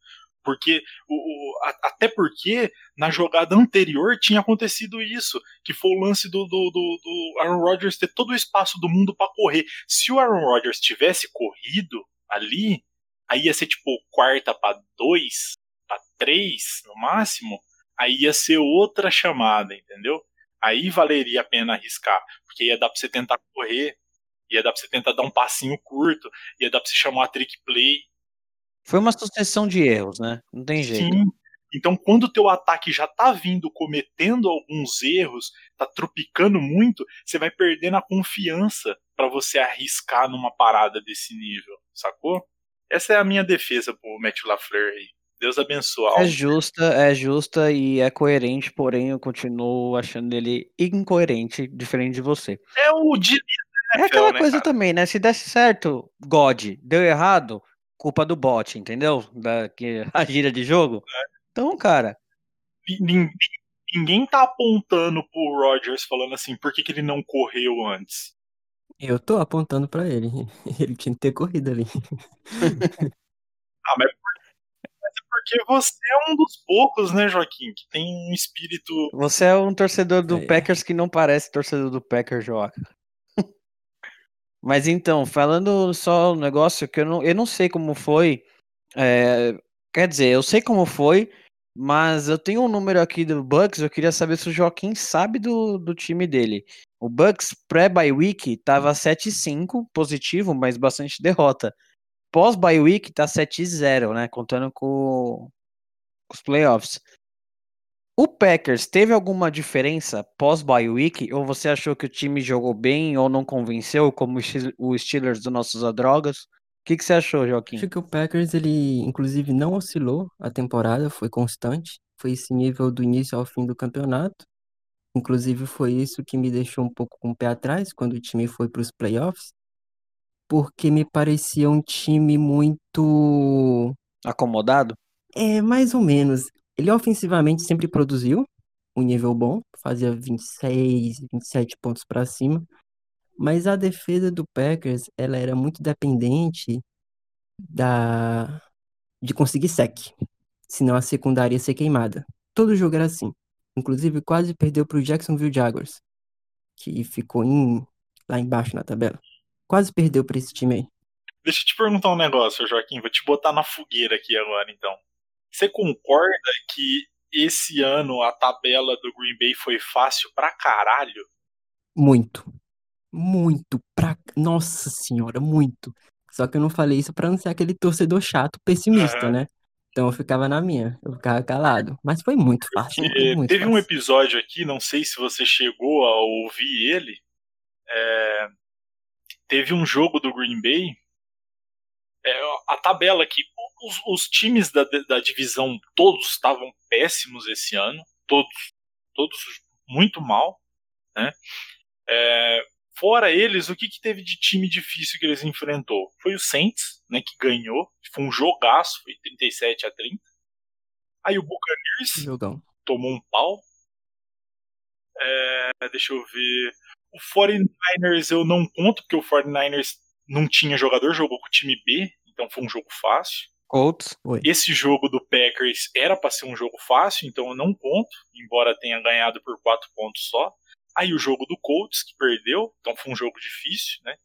Porque o, o, até porque na jogada anterior tinha acontecido isso, que foi o lance do, do, do, do Aaron Rodgers ter todo o espaço do mundo para correr. Se o Aaron Rodgers tivesse corrido ali, aí ia ser tipo quarta para dois, para três no máximo, aí ia ser outra chamada, entendeu? Aí valeria a pena arriscar, porque ia dar pra você tentar correr, ia dar pra você tentar dar um passinho curto, ia dar pra você chamar a trick play. Foi uma sucessão de erros, né? Não tem jeito. Sim. Então, quando o teu ataque já tá vindo cometendo alguns erros, tá tropicando muito, você vai perdendo a confiança para você arriscar numa parada desse nível, sacou? Essa é a minha defesa pro Matt LaFleur aí. Deus abençoe. É justa, é justa e é coerente, porém eu continuo achando ele incoerente, diferente de você. É o de É aquela né, coisa cara? também, né? Se desse certo, God. Deu errado, culpa do bot, entendeu? Da, que, a gira de jogo. É. Então, cara. Ninguém, ninguém tá apontando pro Rogers falando assim, por que, que ele não correu antes? Eu tô apontando para ele. Ele tinha que ter corrido ali. ah, mas porque você é um dos poucos, né, Joaquim, que tem um espírito. Você é um torcedor do é. Packers que não parece torcedor do Packers, Joaquim. Mas então, falando só um negócio que eu não, eu não sei como foi. É, quer dizer, eu sei como foi, mas eu tenho um número aqui do Bucks, eu queria saber se o Joaquim sabe do, do time dele. O Bucks pré-bye week tava 7-5, positivo, mas bastante derrota. Pós-bye week tá 7-0, né? Contando com, com os playoffs. O Packers teve alguma diferença pós-bye week? Ou você achou que o time jogou bem ou não convenceu, como o Steelers do nossos Drogas? O que, que você achou, Joaquim? Acho que o Packers, ele inclusive não oscilou a temporada, foi constante. Foi esse nível do início ao fim do campeonato. Inclusive foi isso que me deixou um pouco com o pé atrás quando o time foi para os playoffs, porque me parecia um time muito acomodado. É, mais ou menos. Ele ofensivamente sempre produziu um nível bom, fazia 26, 27 pontos para cima, mas a defesa do Packers, ela era muito dependente da de conseguir sec, senão a secundária ia ser queimada. Todo jogo era assim. Inclusive quase perdeu para o Jacksonville Jaguars, que ficou em, lá embaixo na tabela. Quase perdeu para esse time aí. Deixa eu te perguntar um negócio, Joaquim. Vou te botar na fogueira aqui agora, então. Você concorda que esse ano a tabela do Green Bay foi fácil pra caralho? Muito. Muito. Pra... Nossa senhora, muito. Só que eu não falei isso pra não ser aquele torcedor chato pessimista, Aham. né? Então eu ficava na minha, eu ficava calado. Mas foi muito fácil, É, muito teve um fácil. episódio aqui, não sei se você chegou a ouvir ele. é, teve um jogo do Green Bay. é, a tabela aqui, os, os times da, da divisão todos estavam péssimos esse ano, todos, todos muito mal, né? É, fora eles, o que, que teve de time difícil que eles enfrentou? Foi o Saints, né, que ganhou, foi um jogaço, foi 37 a 30. Aí o Buccaneers Jogão. tomou um pau. É, deixa eu ver. O 49ers eu não conto, porque o 49ers não tinha jogador, jogou com o time B, então foi um jogo fácil. Colts. Esse jogo do Packers era para ser um jogo fácil, então eu não conto, embora tenha ganhado por 4 pontos só. Aí o jogo do Colts, que perdeu, então foi um jogo difícil, né?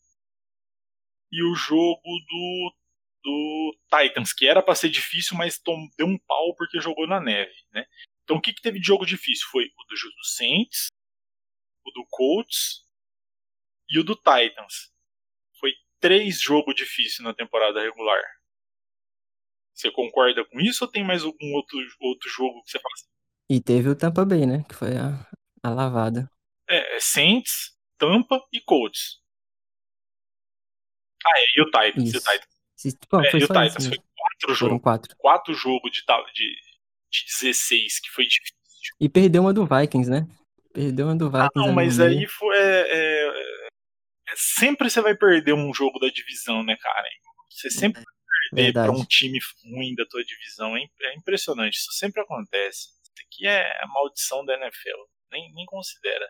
E o jogo do, do Titans, que era para ser difícil, mas tom, deu um pau porque jogou na neve, né? Então o que, que teve de jogo difícil? Foi o do, do Saints, o do Colts e o do Titans. Foi três jogos difíceis na temporada regular. Você concorda com isso ou tem mais algum outro, outro jogo que você fala assim? E teve o Tampa Bay, né? Que foi a, a lavada. É, é Saints, Tampa e Colts. Ah, é, e o Titans. E o. Titans, Se- Pô, é, foi e o Titans isso foi quatro Foram jogos. quatro. Quatro jogos de, de, de 16, que foi difícil. E perdeu uma do Vikings, né? Perdeu uma do Vikings Ah, não, mas meio. aí foi. é, é, é, sempre você vai perder um jogo da divisão, né, cara? Você sempre vai perder pra Verdade. um time ruim da tua divisão. É é impressionante. Isso sempre acontece. Isso aqui é a maldição da NFL. Nem, nem considera.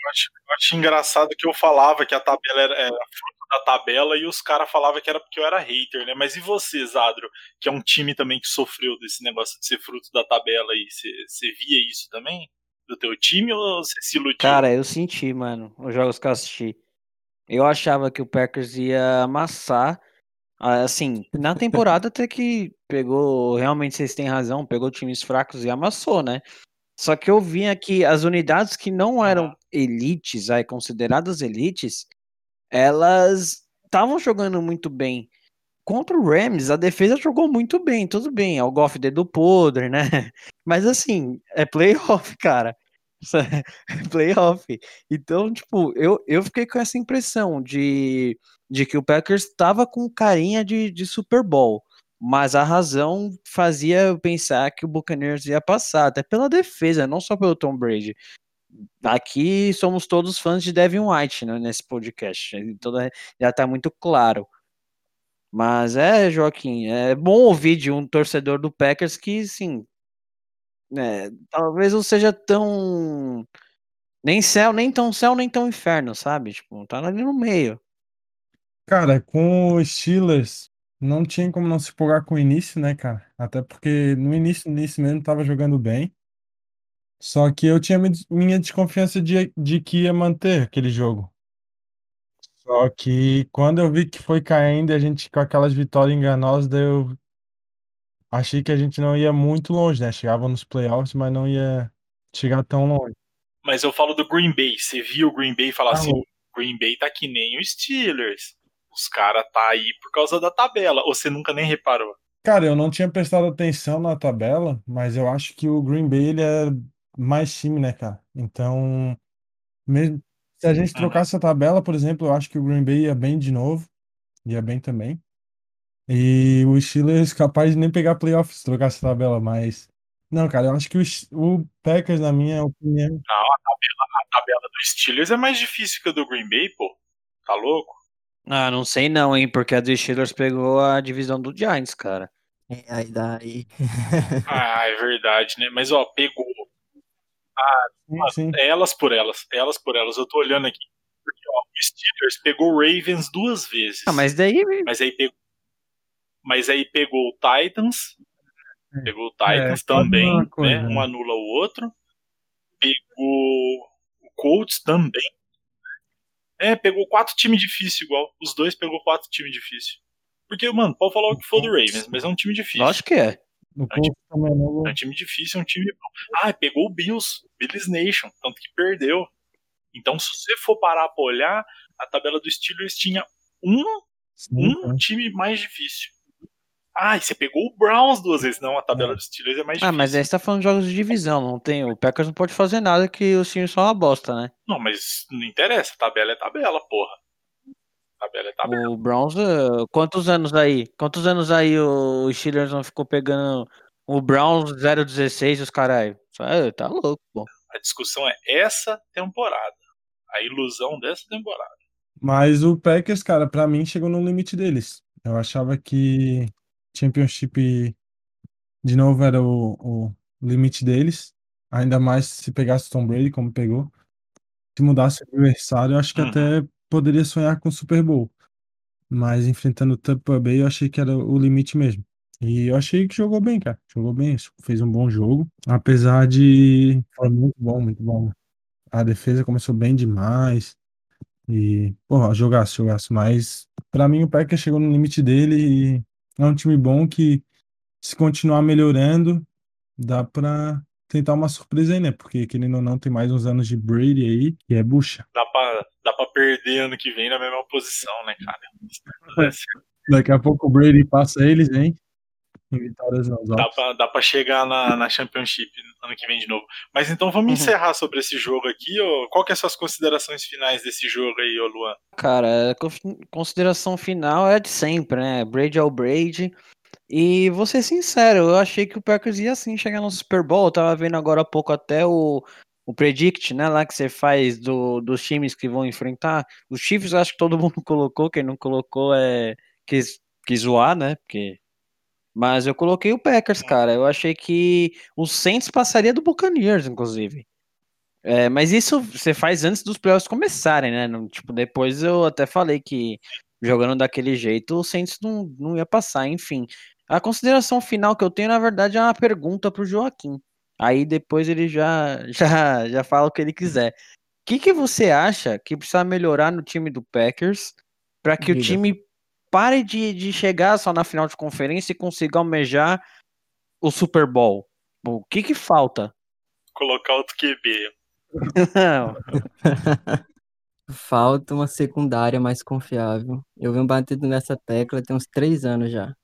Eu acho, eu engraçado que eu falava que a tabela era, era fruto da tabela e os caras falavam que era porque eu era hater, né? Mas e você, Zadro, que é um time também que sofreu desse negócio de ser fruto da tabela? Você, você via isso também? Do teu time ou você se iludiu? Cara, eu senti, mano, os jogos que eu assisti. Eu achava que o Packers ia amassar. ah, Assim, na temporada até que pegou, realmente vocês têm razão, pegou times fracos e amassou, né? Só que eu vinha que as unidades que não eram elites, aí, consideradas elites, elas estavam jogando muito bem. Contra o Rams, a defesa jogou muito bem, tudo bem, é o Goff dedo podre, né? Mas assim, é playoff, cara. É playoff. Então, tipo, eu, eu fiquei com essa impressão de, de que o Packers estava com carinha de, de Super Bowl. Mas a razão fazia eu pensar que o Buccaneers ia passar, até pela defesa, não só pelo Tom Brady. Aqui somos todos fãs de Devin White, né, nesse podcast. Então já tá muito claro. Mas é, Joaquim, é bom ouvir de um torcedor do Packers que, sim, né, talvez não seja tão. Nem céu, nem tão céu, nem tão inferno, sabe? Tipo, tá ali no meio. Cara, com os Steelers, não tinha como não se empolgar com o início, né, cara? Até porque no início, no início mesmo, tava jogando bem. Só que eu tinha mi- minha desconfiança de, de que ia manter aquele jogo. Só que quando eu vi que foi caindo e a gente com aquelas vitórias enganosas, daí eu achei que a gente não ia muito longe, né? Chegava nos playoffs, mas não ia chegar tão longe. Mas eu falo do Green Bay. Você viu o Green Bay e fala Ah, assim: o- o Green Bay tá que nem os Steelers. Os caras tá aí por causa da tabela. Ou você nunca nem reparou? Cara, eu não tinha prestado atenção na tabela, mas eu acho que o Green Bay ele é mais time, né, cara? Então, mesmo se a gente Uhum. trocasse a tabela, por exemplo, eu acho que o Green Bay ia bem de novo, ia bem também. E o Steelers capaz de nem pegar playoffs se trocasse a tabela, mas não, cara, eu acho que o, o Packers, na minha opinião, Não, a tabela, a tabela do Steelers é mais difícil que a do Green Bay, pô. Tá louco? Ah, não sei não, hein? Porque a do Steelers pegou a divisão do Giants, cara. É, aí daí. Ah, é verdade, né? Mas ó, pegou. sim, sim. É elas por elas. é Elas por elas. Eu tô olhando aqui. Porque, ó, o Steelers pegou o Ravens duas vezes. Ah, mas daí. Mas aí pegou. Mas aí pegou o Titans. Pegou o Titans É, quase também, né? né? Um anula o outro. Pegou o Colts também. É, pegou quatro times difíceis igual. Os dois pegou quatro times difíceis. Porque, mano, pode falar o que for do Ravens, mas é um time difícil. Lógico que é. No Colts também não. É um time difícil, é um time bom. Ah, pegou o Bills, Bills Nation, tanto que perdeu. Então, se você for parar pra olhar, a tabela do Steelers tinha um, um time mais difícil. Ah, você pegou o Browns duas vezes. Não, a tabela do Steelers é mais Ah, difícil. mas aí você tá falando de jogos de divisão, não tem. O Packers não pode fazer nada que os times são uma bosta, né? Não, mas não interessa, tabela é tabela, porra. Tabela é tabela. O Browns, eh, quantos anos aí? Quantos anos aí o Steelers não ficou pegando o Browns 016 e os caralho? Ah, Tá louco, pô. A discussão é essa temporada. A ilusão dessa temporada. Mas o Packers, cara, pra mim chegou no limite deles. Eu achava que Championship de novo era o, o limite deles. Ainda mais se pegasse o Tom Brady, como pegou. Se mudasse o adversário, eu acho que Uhum. até poderia sonhar com o Super Bowl. Mas enfrentando o Tampa Bay, eu achei que era o limite mesmo. E eu achei que jogou bem, cara. Jogou bem, fez um bom jogo. Apesar de. Foi muito bom, muito bom. A defesa começou bem demais. E, porra, jogaço, jogaço. Mas, pra mim, o Packers chegou no limite dele e é um time bom que, se continuar melhorando, dá pra tentar uma surpresa aí, né? Porque, querendo ou não, tem mais uns anos de Brady aí, que é bucha. Dá pra, dá pra perder ano que vem na mesma posição, né, cara? Daqui a pouco o Brady passa eles, hein? Em vitórias nas Dá pra, dá pra chegar na, na Championship ano que vem de novo. Mas então vamos Uhum. encerrar sobre esse jogo aqui. Ô. Qual que é as suas considerações finais desse jogo aí, ô Luan? Cara, a con- consideração final é de sempre, né? Brady é o Brady. E vou ser sincero, eu achei que o Packers ia sim chegar no Super Bowl. Eu tava vendo agora há pouco até o, o Predict, né? Lá que você faz do, dos times que vão enfrentar. Os Chiefs eu acho que todo mundo colocou, quem não colocou é quis, quis zoar, né? Porque... Mas eu coloquei o Packers, cara. Eu achei que o Saints passaria do Buccaneers, inclusive. É, mas isso você faz antes dos playoffs começarem, né? Não, tipo, depois eu até falei que jogando daquele jeito o Saints não, não ia passar, enfim. A consideração final que eu tenho, na verdade, é uma pergunta pro Joaquim. Aí depois ele já, já, já fala o que ele quiser. O que, que você acha que precisa melhorar no time do Packers para que o Diga. time pare de, de chegar só na final de conferência e consiga almejar o Super Bowl? O que que falta? Colocar outro QB. Não, Falta uma secundária mais confiável. Eu venho batendo nessa tecla tem uns três anos já.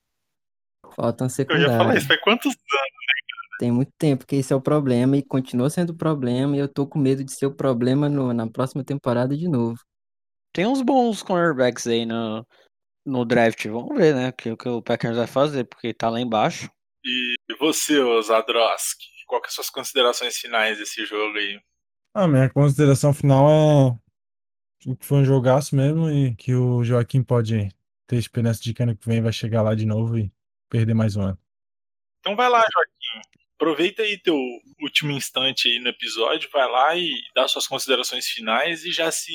Falta uma Eu ia falar secundária. isso, faz quantos anos? Tem muito tempo que esse é o problema e continua sendo o problema e eu tô com medo de ser o problema no- na próxima temporada de novo. tem uns bons cornerbacks aí no, no draft. Vamos ver, né? O que, o que o Packers vai fazer, porque tá lá embaixo. E você, Zadroski? Qual que são as suas considerações finais desse jogo aí? A minha consideração final é que foi um jogaço mesmo e que o Joaquim pode ter esperança de que ano que vem vai chegar lá de novo e perder mais um ano. Então vai lá, Joaquim. Aproveita aí teu último instante aí no episódio, vai lá e dá suas considerações finais e já se,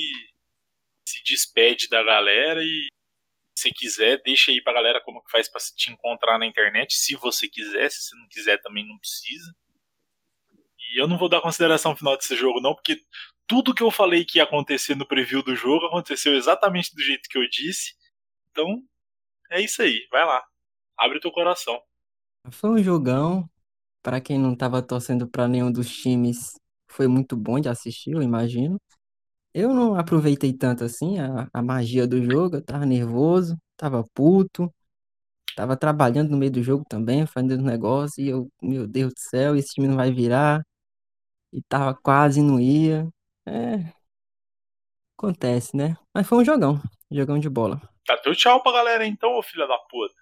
se despede da galera e se quiser, deixa aí pra galera como que faz pra te encontrar na internet, se você quiser, se você não quiser também não precisa. E eu não vou dar consideração final desse jogo não, porque tudo que eu falei que ia acontecer no preview do jogo aconteceu exatamente do jeito que eu disse. Então, é isso aí, vai lá. Abre o teu coração. Foi um jogão. Pra quem não tava torcendo pra nenhum dos times, foi muito bom de assistir, eu imagino. Eu não aproveitei tanto assim a, a magia do jogo, eu tava nervoso, tava puto, tava trabalhando no meio do jogo também, fazendo negócio, e eu, meu Deus do céu, esse time não vai virar, e tava quase não ia. É, acontece, né? Mas foi um jogão, jogão de bola. Tá teu tchau pra galera então, ô filha da puta.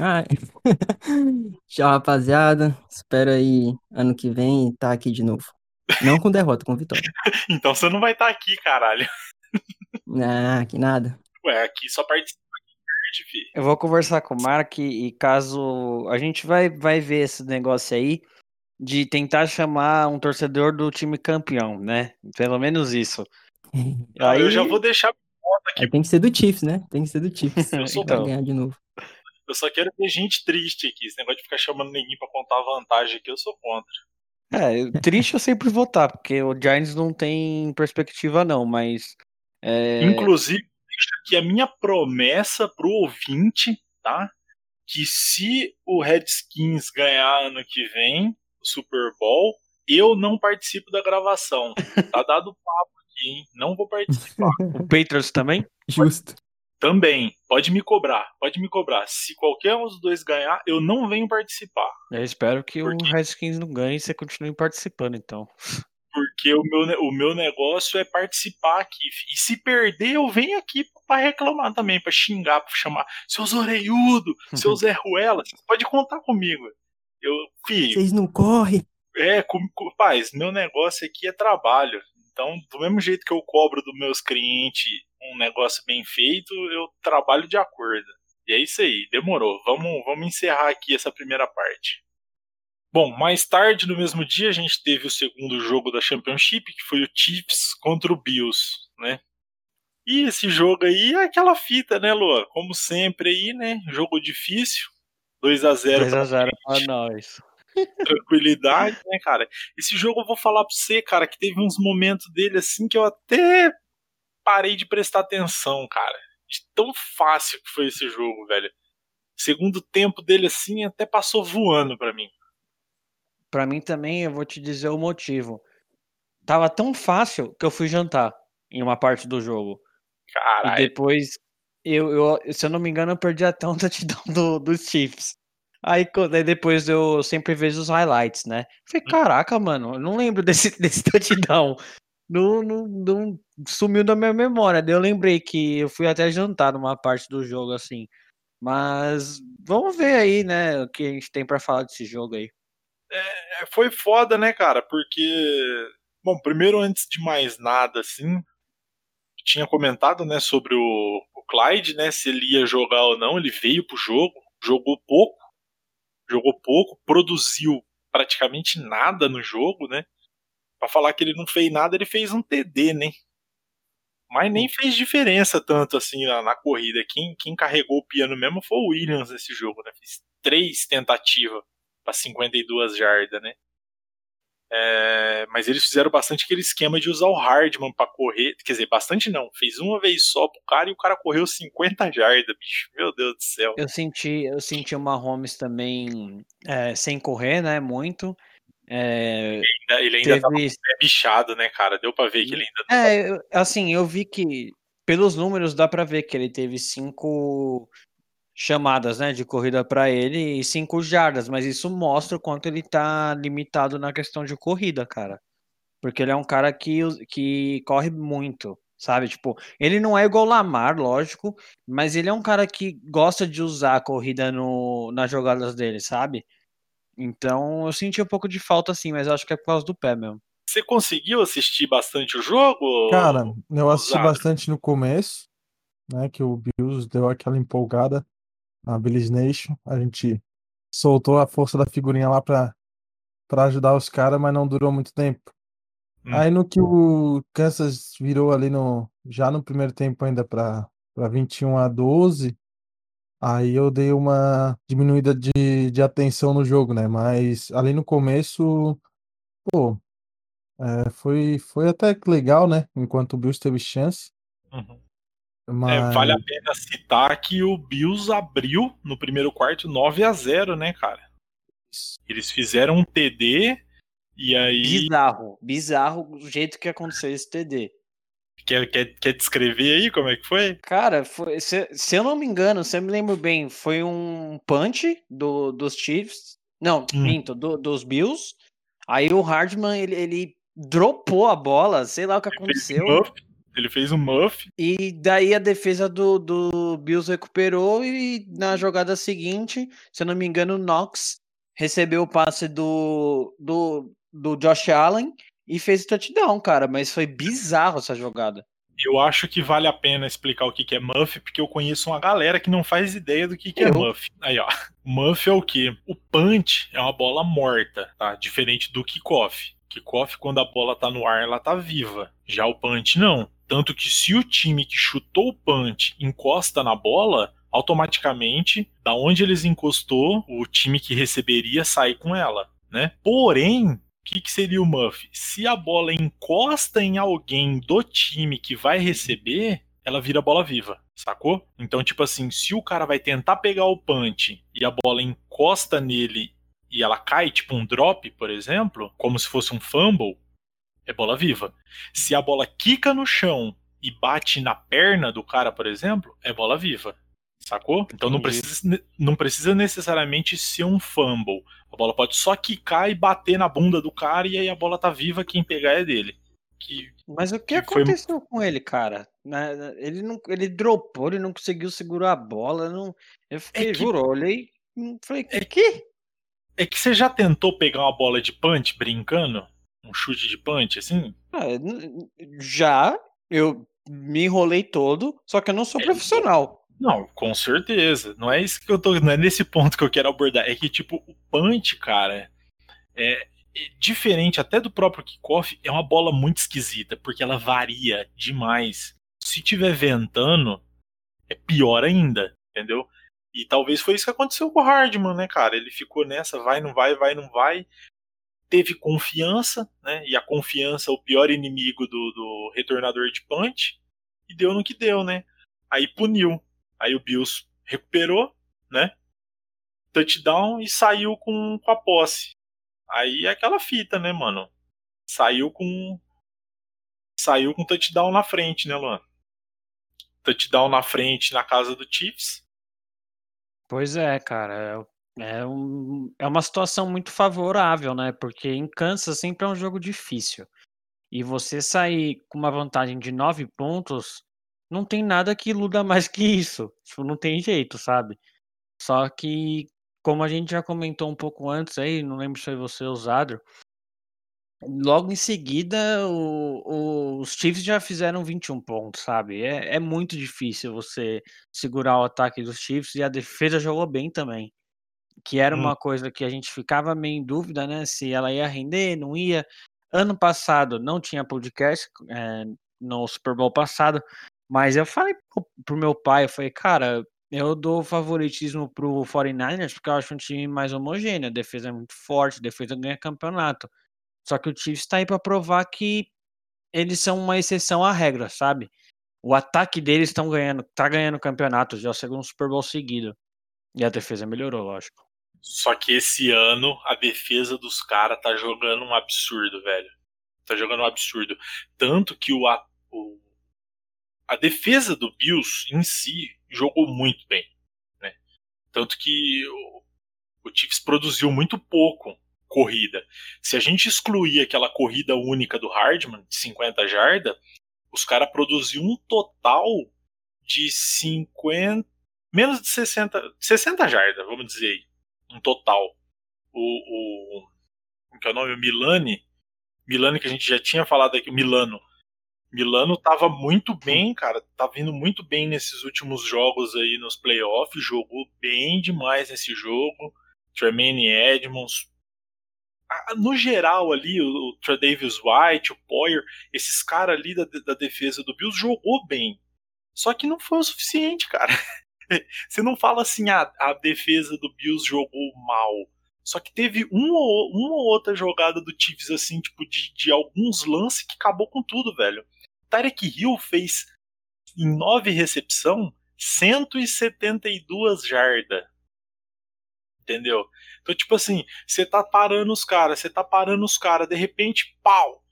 Ah, tchau, rapaziada. Espero aí ano que vem estar aqui de novo. Não com derrota, com vitória. Então você não vai estar aqui, caralho. Ah, que nada. Ué, aqui só participa quem perde, fi. Eu vou conversar com o Mark e caso a gente vai, vai ver esse negócio aí de tentar chamar um torcedor do time campeão, né? Pelo menos isso. Não, Aí Eu já vou deixar aqui. Tem que ser do Chiefs, né? Tem que ser do Chiefs. Eu sou pra Então. ganhar de novo. Eu só quero ver gente triste aqui. Esse negócio de ficar chamando ninguém pra contar vantagem aqui, eu sou contra. É, triste eu sempre vou estar, porque o Giants não tem perspectiva não, mas É, Inclusive, deixo aqui a minha promessa pro ouvinte, tá? Que se o Redskins ganhar ano que vem, o Super Bowl, eu não participo da gravação. Tá dado papo aqui, hein? Não vou participar. o Patriots também? Justo. Também, pode me cobrar, pode me cobrar. Se qualquer um dos dois ganhar, eu não venho participar. Eu espero que Por o? Redskins não ganhe e você continue participando, então. Porque o meu, o meu negócio é participar aqui. E se perder, eu venho aqui pra reclamar também, pra xingar, pra chamar seus orelhudo, seu Zé Ruela. Você pode contar comigo. Eu, filho, Vocês não correm. é, com, com, paz, meu negócio aqui é trabalho. Então, do mesmo jeito que eu cobro dos meus clientes um negócio bem feito, eu trabalho de acordo. E é isso aí, demorou. Vamos, vamos encerrar aqui essa primeira parte. Bom, mais tarde no mesmo dia a gente teve o segundo jogo da Championship, que foi o Chiefs contra o Bills, né? E esse jogo aí é aquela fita, né, Lua? Como sempre aí, né? Jogo difícil. 2 a 0 2x0 pra nós. tranquilidade, né, cara? Esse jogo eu vou falar pra você, cara, que teve uns momentos dele assim que eu até parei de prestar atenção, cara. De tão fácil que foi esse jogo, velho. Segundo tempo dele assim até passou voando pra mim. Pra mim também, eu vou te dizer o motivo. Tava tão fácil que eu fui jantar em uma parte do jogo. E Caralho. depois, eu, eu, se eu não me engano, eu perdi até um touchdown do, dos Chiefs. Aí, daí depois eu sempre vejo os highlights, né? Falei, caraca, mano, eu não lembro desse, desse touchdown. Não, não, não sumiu da minha memória. Eu lembrei que eu fui até jantar numa parte do jogo, assim. Mas vamos ver aí, né, o que a gente tem pra falar desse jogo aí. É, foi foda, né, cara? Porque. Bom, primeiro, antes de mais nada, assim. Tinha comentado, né, sobre o, o Clyde, né? Se ele ia jogar ou não. Ele veio pro jogo, jogou pouco. Jogou pouco, produziu praticamente nada no jogo, né? Pra falar que ele não fez nada, ele fez um TD, né? Mas nem fez diferença tanto assim na, na corrida. Quem, quem carregou o piano mesmo foi o Williams nesse jogo, né? Fez três tentativas para 52 jardas, né? É, mas eles fizeram bastante aquele esquema de usar o Hardman para correr. Quer dizer, bastante não. Fez uma vez só pro cara e o cara correu 50 jardas, bicho. Meu Deus do céu. Eu senti, eu senti uma Holmes também é, sem correr, né? Muito. É, Ele ainda teve. é bichado, né, cara? Deu pra ver que ele ainda É, assim, eu vi que pelos números dá pra ver que ele teve cinco chamadas, né, de corrida pra ele e cinco jardas, mas isso mostra o quanto ele tá limitado na questão de corrida, cara. Porque ele é um cara que, que corre muito, sabe? Tipo, ele não é igual o Lamar, lógico, mas ele é um cara que gosta de usar a corrida no, nas jogadas dele, sabe? Então eu senti um pouco de falta, assim, mas acho que é por causa do pé mesmo. Você conseguiu assistir bastante o jogo? Cara, eu assisti Ousado. bastante no começo, né? Que o Bills deu aquela empolgada na Bills Nation. A gente soltou a força da figurinha lá pra, pra ajudar os caras, mas não durou muito tempo. Hum. Aí no que o Kansas virou ali no já no primeiro tempo ainda pra, pra 21 a 12, aí eu dei uma diminuída de, de atenção no jogo, né? Mas ali no começo, pô, é, foi, foi até que legal, né? Enquanto o Bills teve chance. Uhum. É, vale a pena citar que o Bills abriu no primeiro quarto 9 a 0 né, cara? Eles fizeram um TD e aí. Bizarro, bizarro o jeito que aconteceu esse TD. Quer, quer, quer descrever aí como é que foi? Cara, foi, se, se eu não me engano, se eu me lembro bem, foi um punch do, dos Chiefs. Não, Hum. minto, do- dos Bills. Aí o Hardman, ele, ele dropou a bola, sei lá o que Ele fez aconteceu. um muff. Ele fez um muff. E daí a defesa do, do Bills recuperou e na jogada seguinte, se eu não me engano, o Knox recebeu o passe do, do, do Josh Allen e fez o touchdown, cara. Mas foi bizarro essa jogada. Eu acho que vale a pena explicar o que que é muff, porque eu conheço uma galera que não faz ideia do que que é muff. Aí, ó. Muff é o quê? O punch é uma bola morta, tá? Diferente do kickoff. Kickoff, quando a bola tá no ar, ela tá viva. Já o punch, não. Tanto que se o time que chutou o punch encosta na bola, automaticamente, da onde eles encostou, o time que receberia sai com ela, né? Porém, que, que seria o muff? Se a bola encosta em alguém do time que vai receber, ela vira bola viva, sacou? Então, tipo assim, se o cara vai tentar pegar o punch e a bola encosta nele e ela cai, tipo um drop, por exemplo, como se fosse um fumble, é bola viva. Se a bola quica no chão e bate na perna do cara, por exemplo, é bola viva. Sacou? Então não precisa, não precisa necessariamente ser um fumble. A bola pode só quicar e bater na bunda do cara e aí a bola tá viva, quem pegar é dele. Que, Mas o que, que aconteceu foi... com ele, cara? Ele não, ele dropou, ele não conseguiu segurar a bola. Não... Eu fiquei, é que... juro, olhei falei, é que? É que você já tentou pegar uma bola de punch brincando? Um chute de punch, assim? Ah, já, eu me enrolei todo, só que eu não sou é, profissional. Não, com certeza. Não é isso que eu tô. Não é nesse ponto que eu quero abordar. É que, tipo, o punch, cara, é, é diferente até do próprio kickoff. É uma bola muito esquisita, porque ela varia demais. Se tiver ventando, é pior ainda, entendeu? E talvez foi isso que aconteceu com o Hardman, né, cara? Ele ficou nessa, vai, não vai, vai, não vai. Teve confiança, né? E a confiança é o pior inimigo do, do retornador de punch. E deu no que deu, né? Aí puniu. Aí o Bills recuperou, né? Touchdown e saiu com, com a posse. Aí é aquela fita, né, mano? Saiu com. Saiu com touchdown na frente, né, Luan? Touchdown na frente na casa do Chiefs. Pois é, cara. É, é, um, é uma situação muito favorável, né? Porque em Kansas sempre é um jogo difícil. E você sair com uma vantagem de nove pontos não tem nada que iluda mais que isso. Tipo, não tem jeito, sabe? Só que, como a gente já comentou um pouco antes aí, não lembro se foi você ou Zadro, logo em seguida o, o, os Chiefs já fizeram 21 pontos, sabe? É, é muito difícil você segurar o ataque dos Chiefs e a defesa jogou bem também. Que era hum. uma coisa que a gente ficava meio em dúvida, né? Se ela ia render, não ia. Ano passado não tinha podcast, é, no Super Bowl passado, mas eu falei pro, meu pai, eu falei, cara, eu dou favoritismo pro 49ers porque eu acho um time mais homogêneo, a defesa é muito forte, a defesa ganha campeonato. Só que o Chiefs tá aí para provar que eles são uma exceção à regra, sabe? O ataque deles estão ganhando, tá ganhando campeonato, já é o segundo Super Bowl seguido. E a defesa melhorou, lógico. Só que esse ano a defesa dos caras tá jogando um absurdo, velho. Tá jogando um absurdo. Tanto que o, o a defesa do Bills em si jogou muito bem. Né? Tanto que o, o Chiefs produziu muito pouco corrida. Se a gente excluir aquela corrida única do Hardman, de 50 jardas, os caras produziram um total de 50. menos de 60. 60 jardas, vamos dizer aí. Um total. O. o como que é o nome? O Milani. Milani, que a gente já tinha falado aqui, o Milano. Milano tava muito bem, cara. Tá vindo muito bem nesses últimos jogos aí nos playoffs. Jogou bem demais nesse jogo. Tremaine Edmonds. No geral ali, o, Tredavious White, o Poyer, esses caras ali da, da defesa do Bills jogou bem. Só que não foi o suficiente, cara. Você não fala assim, ah, a defesa do Bills jogou mal. Só que teve uma ou, uma ou outra jogada do Chiefs, assim, tipo, de, de alguns lances que acabou com tudo, velho. Tarek Hill fez em nove recepção 172 jardas. Entendeu? Então, tipo assim, você tá parando os caras, você tá parando os caras, de repente, pau!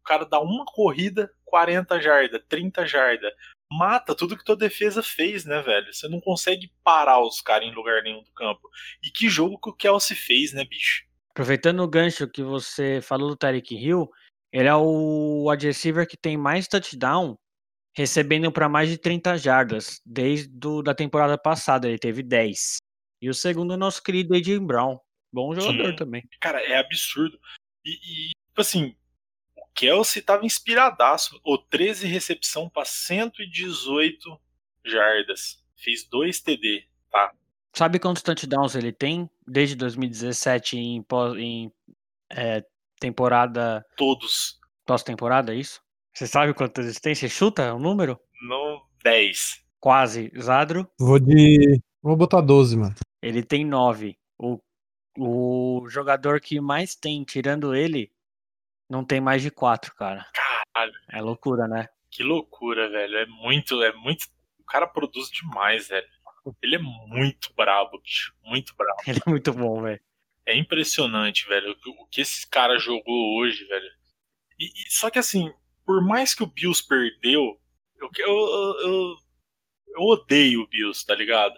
O cara dá uma corrida, 40 jardas, 30 jardas. Mata tudo que tua defesa fez, né, velho? Você não consegue parar os caras em lugar nenhum do campo. E que jogo que o Kelsey fez, né, bicho? Aproveitando o gancho que você falou do Tarek Hill, ele é o wide receiver que tem mais touchdown recebendo para mais de 30 jardas desde do, da temporada passada. Ele teve 10. E o segundo é o nosso querido Adrian Brown. Bom jogador Sim. também. Cara, é absurdo. E, e, tipo assim, o Kelsey tava inspiradaço. O 13 recepção para 118 jardas. Fez 2 TD, tá? Sabe quantos touchdowns ele tem desde 2017 em, em é, temporada. Todos. Pós-temporada, é isso? Você sabe quantas eles têm? Você chuta o número? No 10. Quase. Zadro? Vou de. Vou botar 12, mano. Ele tem 9. O, o jogador que mais tem, tirando ele, Não tem mais de quatro, cara. Caralho. É loucura, né? Que loucura, velho. É muito, é muito. O cara produz demais, velho. Ele é muito brabo, bicho. Muito brabo. Ele é muito bom, velho. É impressionante, velho. O que esse cara jogou hoje, velho. E, e, só que assim, por mais que o Bills perdeu, eu, eu, eu, eu odeio o Bills, tá ligado?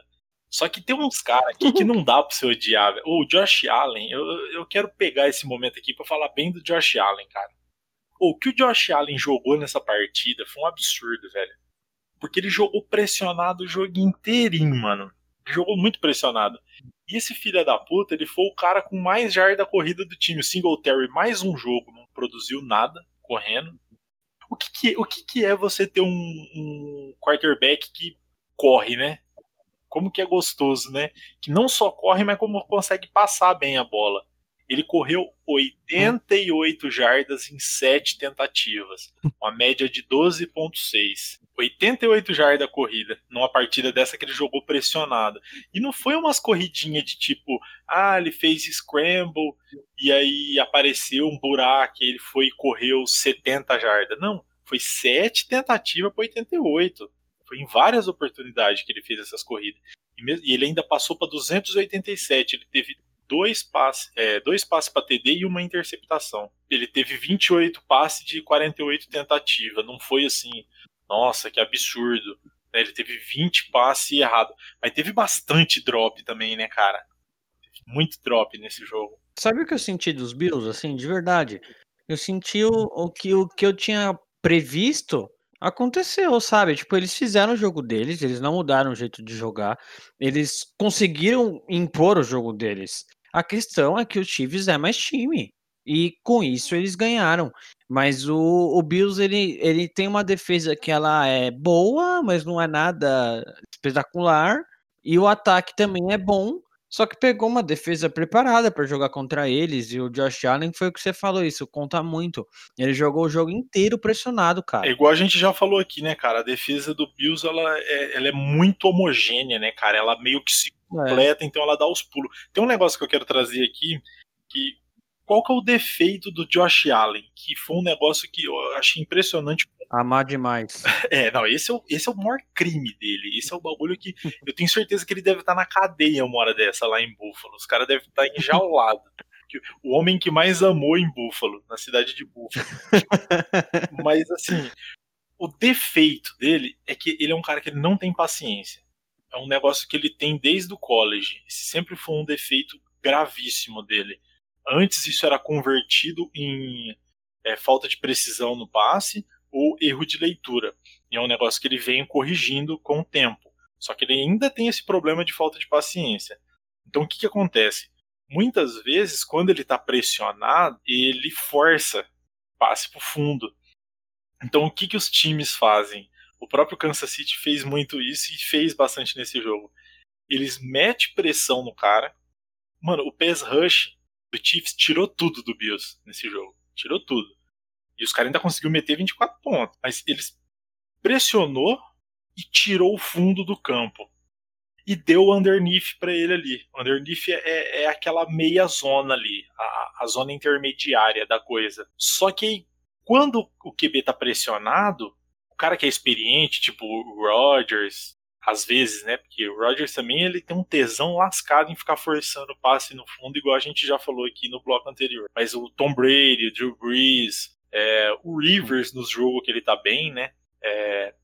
Só que tem uns caras aqui que não dá pra você odiar, velho. O Josh Allen, eu, eu quero pegar esse momento aqui para falar bem do Josh Allen, cara. O que o Josh Allen jogou nessa partida foi um absurdo, velho. Porque ele jogou pressionado o jogo inteirinho, mano. Jogou muito pressionado. E esse filho da puta, ele foi o cara com mais jarda corrida do time. O Singletary, mais um jogo, não produziu nada correndo. O que, que o que, que é você ter um, um quarterback que corre, né? Como que é gostoso, né? Que não só corre, mas como consegue passar bem a bola. Ele correu 88 jardas em 7 tentativas, uma média de 12.6. 88 jardas corrida, numa partida dessa que ele jogou pressionado. E não foi umas corridinhas de tipo, ah, ele fez scramble e aí apareceu um buraco e ele foi e correu 70 jardas. Não, foi 7 tentativas para 88. Foi em várias oportunidades que ele fez essas corridas. E ele ainda passou para 287. Ele teve dois passes, é, dois passes para TD e uma interceptação. Ele teve 28 passes de 48 tentativas. Não foi assim, nossa, que absurdo. Né? Ele teve 20 passes errado. Mas teve bastante drop também, né, cara? Muito drop nesse jogo. Sabe o que eu senti dos Bills, assim, de verdade? Eu senti o, o, que, o que eu tinha previsto Aconteceu, sabe? Tipo, eles fizeram o jogo deles, eles não mudaram o jeito de jogar, eles conseguiram impor o jogo deles. A questão é que o Chiefs é mais time. E com isso eles ganharam. Mas o, o Bills ele, ele tem uma defesa que ela é boa, mas não é nada espetacular. E o ataque também é bom, só que pegou uma defesa preparada para jogar contra eles. E o Josh Allen foi o que você falou, isso conta muito. Ele jogou o jogo inteiro pressionado, cara. É igual a gente já falou aqui, né, cara? A defesa do Bills ela é, ela é muito homogênea, né, cara? Ela meio que se completa, é. então ela dá os pulos. Tem um negócio que eu quero trazer aqui que qual que é o defeito do Josh Allen? Que foi um negócio que eu achei impressionante. Amar demais. É, não, esse é, o, esse é o maior crime dele. Esse é o bagulho que eu tenho certeza que ele deve estar na cadeia uma hora dessa lá em Buffalo. Os caras devem estar enjaulados. o homem que mais amou em Buffalo, na cidade de Buffalo. Mas assim, o defeito dele é que ele é um cara que ele não tem paciência. É um negócio que ele tem desde o college. Esse sempre foi um defeito gravíssimo dele. Antes isso era convertido em é, falta de precisão no passe ou erro de leitura. E é um negócio que ele vem corrigindo com o tempo. Só que ele ainda tem esse problema de falta de paciência. Então o que, que acontece? Muitas vezes, quando ele está pressionado, ele força passe para o fundo. Então o que, que os times fazem? O próprio Kansas City fez muito isso e fez bastante nesse jogo. Eles metem pressão no cara. Mano, o pass rush o Chiefs tirou tudo do Bills nesse jogo. Tirou tudo. E os caras ainda conseguiu meter 24 pontos. Mas eles pressionou e tirou o fundo do campo. E deu o underneath para ele ali. O underneath é, é, aquela meia zona ali, a, a zona intermediária da coisa. Só que quando o QB tá pressionado, cara que é experiente, tipo o Rodgers, às vezes, né? Porque o Rodgers também ele tem um tesão lascado em ficar forçando o passe no fundo, igual a gente já falou aqui no bloco anterior. Mas o Tom Brady, o Drew Brees, é, o Rivers nos jogos que ele tá bem, né? É,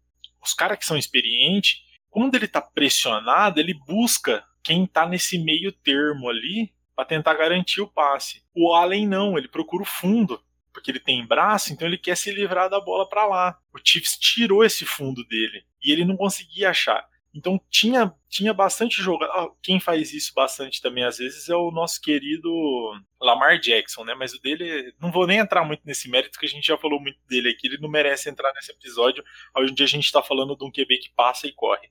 os caras que são experientes, quando ele tá pressionado, ele busca quem tá nesse meio termo ali para tentar garantir o passe. O Allen não, ele procura o fundo porque ele tem braço, então ele quer se livrar da bola para lá. O Chiefs tirou esse fundo dele e ele não conseguia achar. Então tinha, tinha bastante jogo. Ah, quem faz isso bastante também às vezes é o nosso querido Lamar Jackson, né? Mas o dele, não vou nem entrar muito nesse mérito, porque a gente já falou muito dele aqui. Ele não merece entrar nesse episódio, onde a gente está falando de um QB que passa e corre.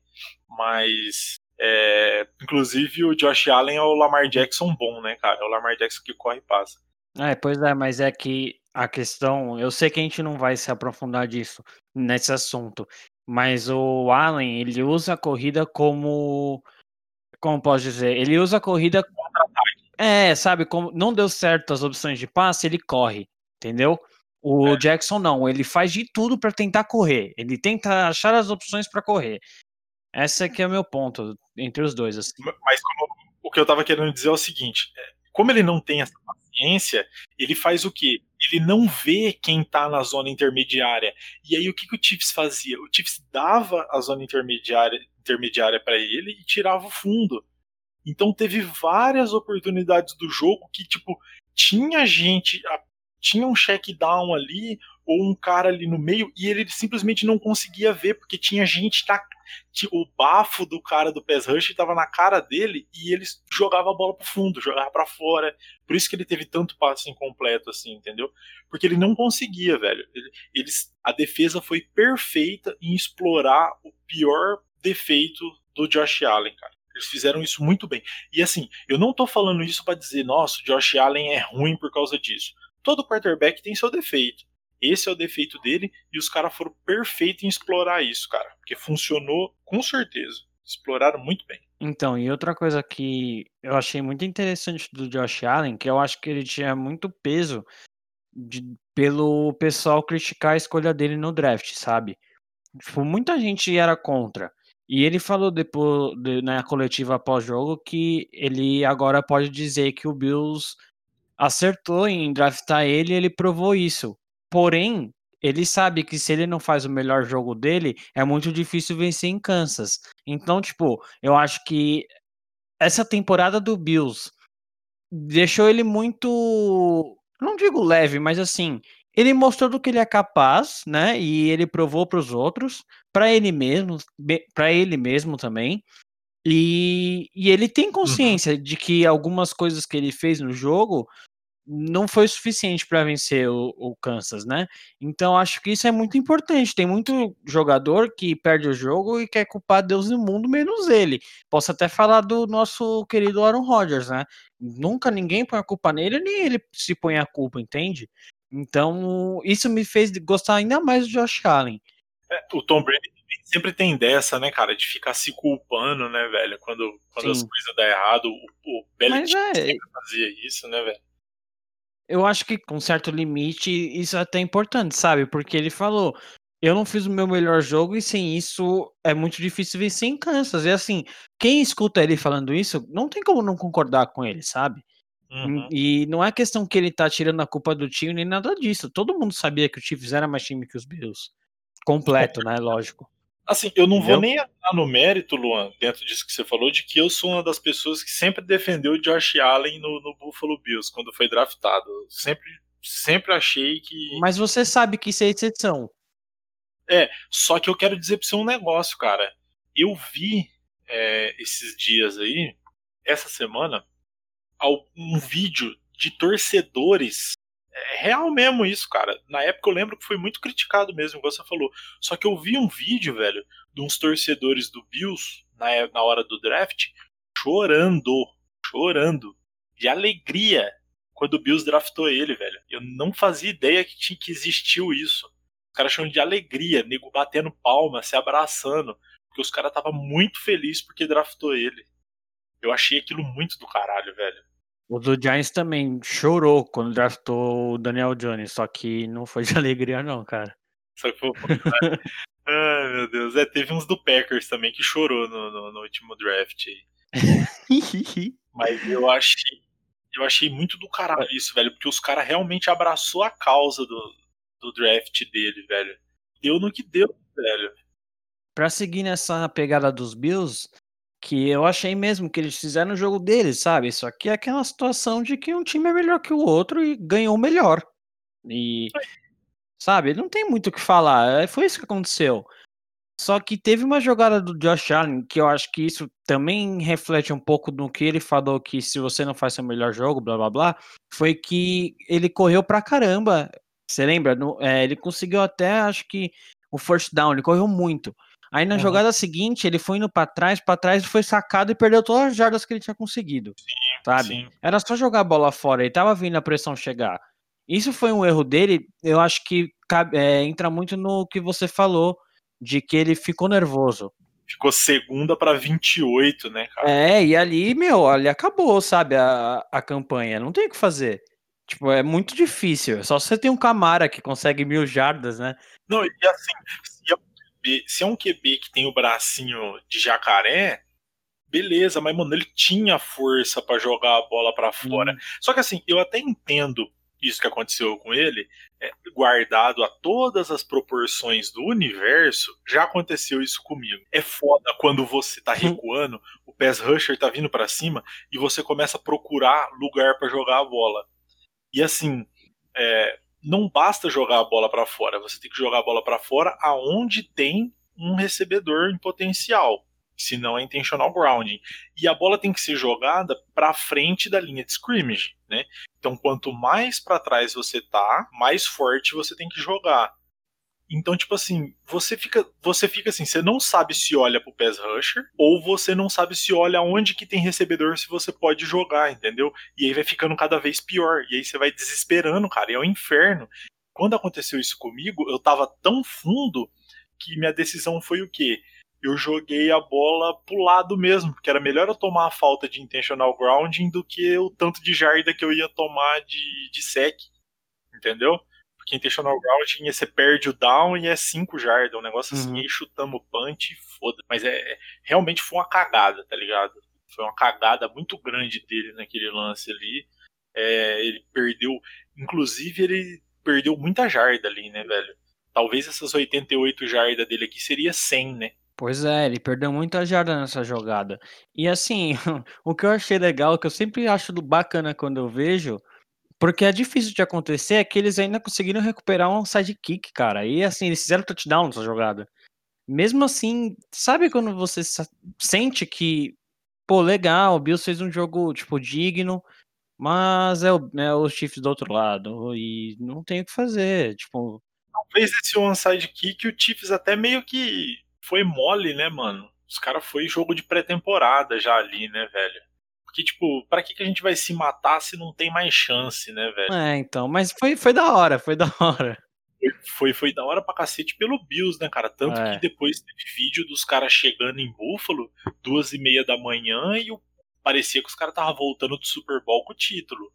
Mas é, inclusive o Josh Allen é o Lamar Jackson bom, né, cara? É o Lamar Jackson que corre e passa. É, pois é, mas é que a questão, eu sei que a gente não vai se aprofundar disso nesse assunto, mas o Allen, ele usa a corrida como como posso dizer, ele usa a corrida é, sabe, como não deu certo as opções de passe, ele corre. entendeu? O é. Jackson não, ele faz de tudo para tentar correr. Ele tenta achar as opções para correr. Esse aqui é o meu ponto entre os dois. Assim. Mas como, o que eu tava querendo dizer é o seguinte: é, como ele não tem essa paciência, ele faz o quê? Ele não vê quem tá na zona intermediária. E aí o que, que o Chiefs fazia? O Chiefs dava a zona intermediária intermediária para ele e tirava o fundo. Então teve várias oportunidades do jogo que tipo tinha gente, tinha um check down ali ou um cara ali no meio e ele simplesmente não conseguia ver porque tinha gente na o bafo do cara do PES Rush estava na cara dele e ele jogava a bola pro fundo, jogava para fora. Por isso que ele teve tanto passe incompleto assim, entendeu? Porque ele não conseguia, velho. Eles, a defesa foi perfeita em explorar o pior defeito do Josh Allen, cara. Eles fizeram isso muito bem. E assim, eu não tô falando isso para dizer, nossa, o Josh Allen é ruim por causa disso. Todo quarterback tem seu defeito. Esse é o defeito dele e os caras foram perfeitos em explorar isso, cara. Porque funcionou com certeza. Exploraram muito bem. Então, e outra coisa que eu achei muito interessante do Josh Allen, que eu acho que ele tinha muito peso de, pelo pessoal criticar a escolha dele no draft, sabe? Tipo, muita gente era contra. E ele falou depois de, na coletiva pós-jogo que ele agora pode dizer que o Bills acertou em draftar ele ele provou isso. Porém, ele sabe que se ele não faz o melhor jogo dele, é muito difícil vencer em Kansas. Então, tipo, eu acho que essa temporada do Bills deixou ele muito. Não digo leve, mas assim. Ele mostrou do que ele é capaz, né? E ele provou para os outros, para ele mesmo, para ele mesmo também. E, e ele tem uhum. consciência uhum. de que algumas coisas que ele fez no jogo não foi suficiente para vencer o, o, Kansas, né? Então acho que isso é muito importante. Tem muito jogador que perde o jogo e quer culpar Deus no mundo, menos ele. Posso até falar do nosso querido Aaron Rodgers, né? Nunca ninguém põe a culpa nele, nem ele se põe a culpa, entende? Então isso me fez gostar ainda mais do Josh Allen. É, o Tom Brady sempre tem dessa, né, cara, de ficar se culpando, né, velho? Quando, quando as coisas dão errado, o, o Belichick é... fazia isso, né, velho? Eu acho que com certo limite isso é até importante, sabe? Porque ele falou: eu não fiz o meu melhor jogo e sem isso é muito difícil vencer em Kansas. E assim, quem escuta ele falando isso, não tem como não concordar com ele, sabe? Uhum. E não é questão que ele tá tirando a culpa do time nem nada disso. Todo mundo sabia que o Chiefs era mais time que os Bills. Completo, né? Lógico. Assim, eu não vou nem entrar no mérito, Luan, dentro disso que você falou, de que eu sou uma das pessoas que sempre defendeu o Josh Allen no, no Buffalo Bills quando foi draftado. Sempre, sempre achei que. Mas você sabe que isso é exceção. É, só que eu quero dizer pra você um negócio, cara. Eu vi é, esses dias aí, essa semana, um vídeo de torcedores é real mesmo isso, cara. Na época eu lembro que foi muito criticado mesmo, você falou. Só que eu vi um vídeo, velho, de uns torcedores do Bills na, é, na hora do draft chorando, chorando, de alegria quando o Bills draftou ele, velho. Eu não fazia ideia que tinha que existiu isso. Os caras chamando de alegria, nego batendo palma, se abraçando, porque os caras estavam muito felizes porque draftou ele. Eu achei aquilo muito do caralho, velho. O do Giants também chorou quando draftou o Daniel Jones, só que não foi de alegria, não, cara. Só que foi. Ai, meu Deus. É, teve uns do Packers também que chorou no, no, no último draft aí. Mas eu achei. Eu achei muito do caralho isso, velho, porque os caras realmente abraçou a causa do, do draft dele, velho. Deu no que deu, velho. Pra seguir nessa pegada dos Bills, que eu achei mesmo que eles fizeram o jogo deles, sabe? Isso aqui é aquela situação de que um time é melhor que o outro e ganhou melhor. E, sabe, não tem muito o que falar. É, foi isso que aconteceu. Só que teve uma jogada do Josh Allen que eu acho que isso também reflete um pouco no que ele falou que se você não faz seu melhor jogo, blá blá blá, foi que ele correu pra caramba. Você lembra? No, é, ele conseguiu até, acho que, o first down, ele correu muito. Aí na uhum. jogada seguinte, ele foi indo para trás, para trás, foi sacado e perdeu todas as jardas que ele tinha conseguido. Sim, sabe? Sim. Era só jogar a bola fora, ele tava vindo a pressão chegar. Isso foi um erro dele, eu acho que é, entra muito no que você falou, de que ele ficou nervoso. Ficou segunda para 28, né, cara? É, e ali, meu, ali acabou, sabe, a, a campanha. Não tem o que fazer. Tipo, é muito difícil. Só se você tem um Camara que consegue mil jardas, né? Não, e assim, QB, se é um QB que tem o bracinho de jacaré, beleza, mas, mano, ele tinha força para jogar a bola para fora. Hum. Só que assim, eu até entendo isso que aconteceu com ele, é, guardado a todas as proporções do universo, já aconteceu isso comigo. É foda quando você tá recuando, o pass rusher tá vindo para cima e você começa a procurar lugar para jogar a bola. E assim, é, não basta jogar a bola para fora, você tem que jogar a bola para fora aonde tem um recebedor em potencial se não é intentional grounding. E a bola tem que ser jogada para frente da linha de scrimmage, né? Então, quanto mais para trás você tá, mais forte você tem que jogar. Então, tipo assim, você fica, você fica assim, você não sabe se olha pro pass rusher ou você não sabe se olha onde que tem recebedor se você pode jogar, entendeu? E aí vai ficando cada vez pior. E aí você vai desesperando, cara, e é um inferno. Quando aconteceu isso comigo, eu tava tão fundo que minha decisão foi o quê? eu joguei a bola pro lado mesmo, porque era melhor eu tomar a falta de intentional grounding do que o tanto de jarda que eu ia tomar de, de sec, entendeu? Porque intentional grounding você perde o down e é 5 jardas, um negócio assim, uhum. aí chutamos punch e foda. Mas é, é, realmente foi uma cagada, tá ligado? Foi uma cagada muito grande dele naquele lance ali. É, ele perdeu, inclusive ele perdeu muita jarda ali, né, velho? Talvez essas 88 jardas dele aqui seria 100, né? Pois é, ele perdeu muita jarda nessa jogada. E assim, o que eu achei legal, que eu sempre acho bacana quando eu vejo, porque é difícil de acontecer, é que eles ainda conseguiram recuperar um sidekick, cara. E assim, eles fizeram touchdown nessa jogada. Mesmo assim, sabe quando você sente que, pô, legal, o Bills fez um jogo, tipo, digno, mas é, o, é os Chiefs do outro lado, e não tem o que fazer, tipo... Talvez esse onside kick o Chiefs até meio que foi mole, né, mano? Os caras foi jogo de pré-temporada já ali, né, velho? Porque, tipo, pra que, que a gente vai se matar se não tem mais chance, né, velho? É, então, mas foi, foi da hora, foi da hora. Foi, foi da hora pra cacete pelo Bills, né, cara? Tanto é. que depois teve vídeo dos caras chegando em Buffalo, duas e meia da manhã, e parecia que os caras estavam voltando do Super Bowl com o título.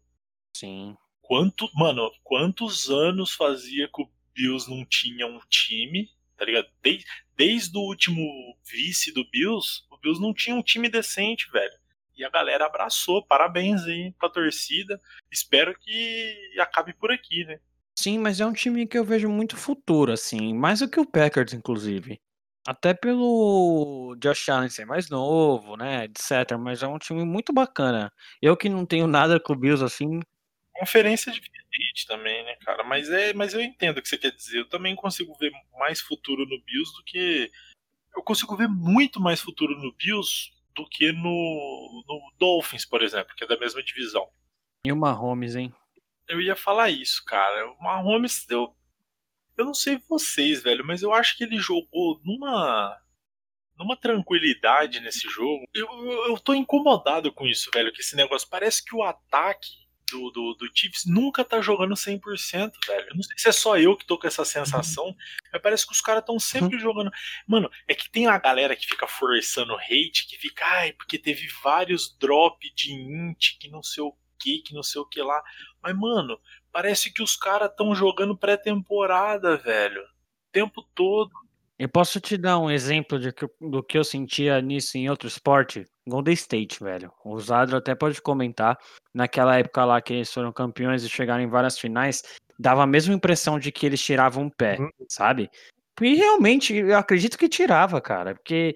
Sim. Quanto, mano, quantos anos fazia que o Bills não tinha um time tá ligado? Desde, desde o último vice do Bills, o Bills não tinha um time decente, velho. E a galera abraçou, parabéns aí pra torcida. Espero que acabe por aqui, né? Sim, mas é um time que eu vejo muito futuro, assim, mais do que o Packers, inclusive. Até pelo Josh Allen ser mais novo, né, etc. Mas é um time muito bacana. Eu que não tenho nada com o Bills, assim, conferência dividente também, né, cara? Mas é, mas eu entendo o que você quer dizer. Eu também consigo ver mais futuro no Bills do que eu consigo ver muito mais futuro no Bills do que no, no Dolphins, por exemplo, que é da mesma divisão. E o Mahomes, hein? Eu ia falar isso, cara. O Mahomes, eu eu não sei vocês, velho, mas eu acho que ele jogou numa numa tranquilidade nesse jogo. Eu, eu, eu tô incomodado com isso, velho, que esse negócio parece que o ataque do, do, do Chiefs nunca tá jogando 100%, velho. Eu não sei se é só eu que tô com essa sensação, mas parece que os caras estão sempre uhum. jogando. Mano, é que tem a galera que fica forçando hate, que fica, ai, porque teve vários drop de int, que não sei o que, que não sei o que lá. Mas, mano, parece que os caras estão jogando pré-temporada, velho. O tempo todo. Eu posso te dar um exemplo de do que eu sentia nisso em outro esporte? Golden State, velho. O Zadro até pode comentar. Naquela época lá que eles foram campeões e chegaram em várias finais, dava a mesma impressão de que eles tiravam o pé, uhum. sabe? E realmente, eu acredito que tirava, cara. Porque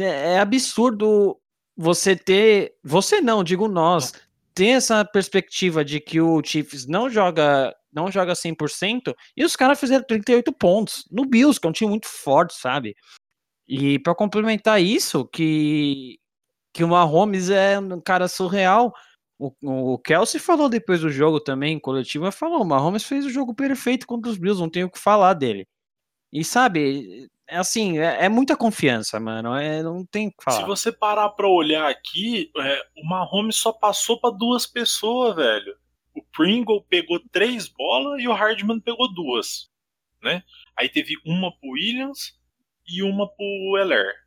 é, é absurdo você ter. Você não, digo nós. Ter essa perspectiva de que o Chiefs não joga não joga 100%, e os caras fizeram 38 pontos no Bills, que é um time muito forte, sabe? E para complementar isso, que, que o Mahomes é um cara surreal. O, o Kelsey falou depois do jogo também, coletivo, falou: o Mahomes fez o jogo perfeito contra os Bills, não tenho o que falar dele. E sabe, é assim, é, é muita confiança, mano. É, não tem o que falar. Se você parar pra olhar aqui, é, o Mahomes só passou para duas pessoas, velho o Pringle pegou três bolas e o Hardman pegou duas, né? Aí teve uma pro Williams e uma pro Heller, tá?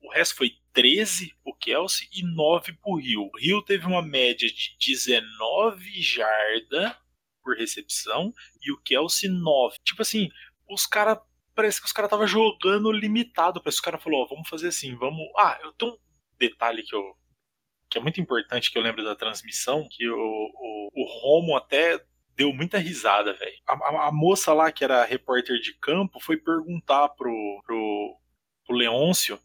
O resto foi 13 pro Kelsey e 9 pro Rio. O Rio teve uma média de 19 jarda por recepção e o Kelsey 9. Tipo assim, os caras. Parece que os caras estavam jogando limitado. Parece que os caras falaram: Ó, vamos fazer assim, vamos. Ah, eu tenho um detalhe que eu. Que é muito importante que eu lembro da transmissão, que o, o, o Romo até deu muita risada, velho. A, a, a, moça lá, que era repórter de campo, foi perguntar pro, pro, pro Leôncio,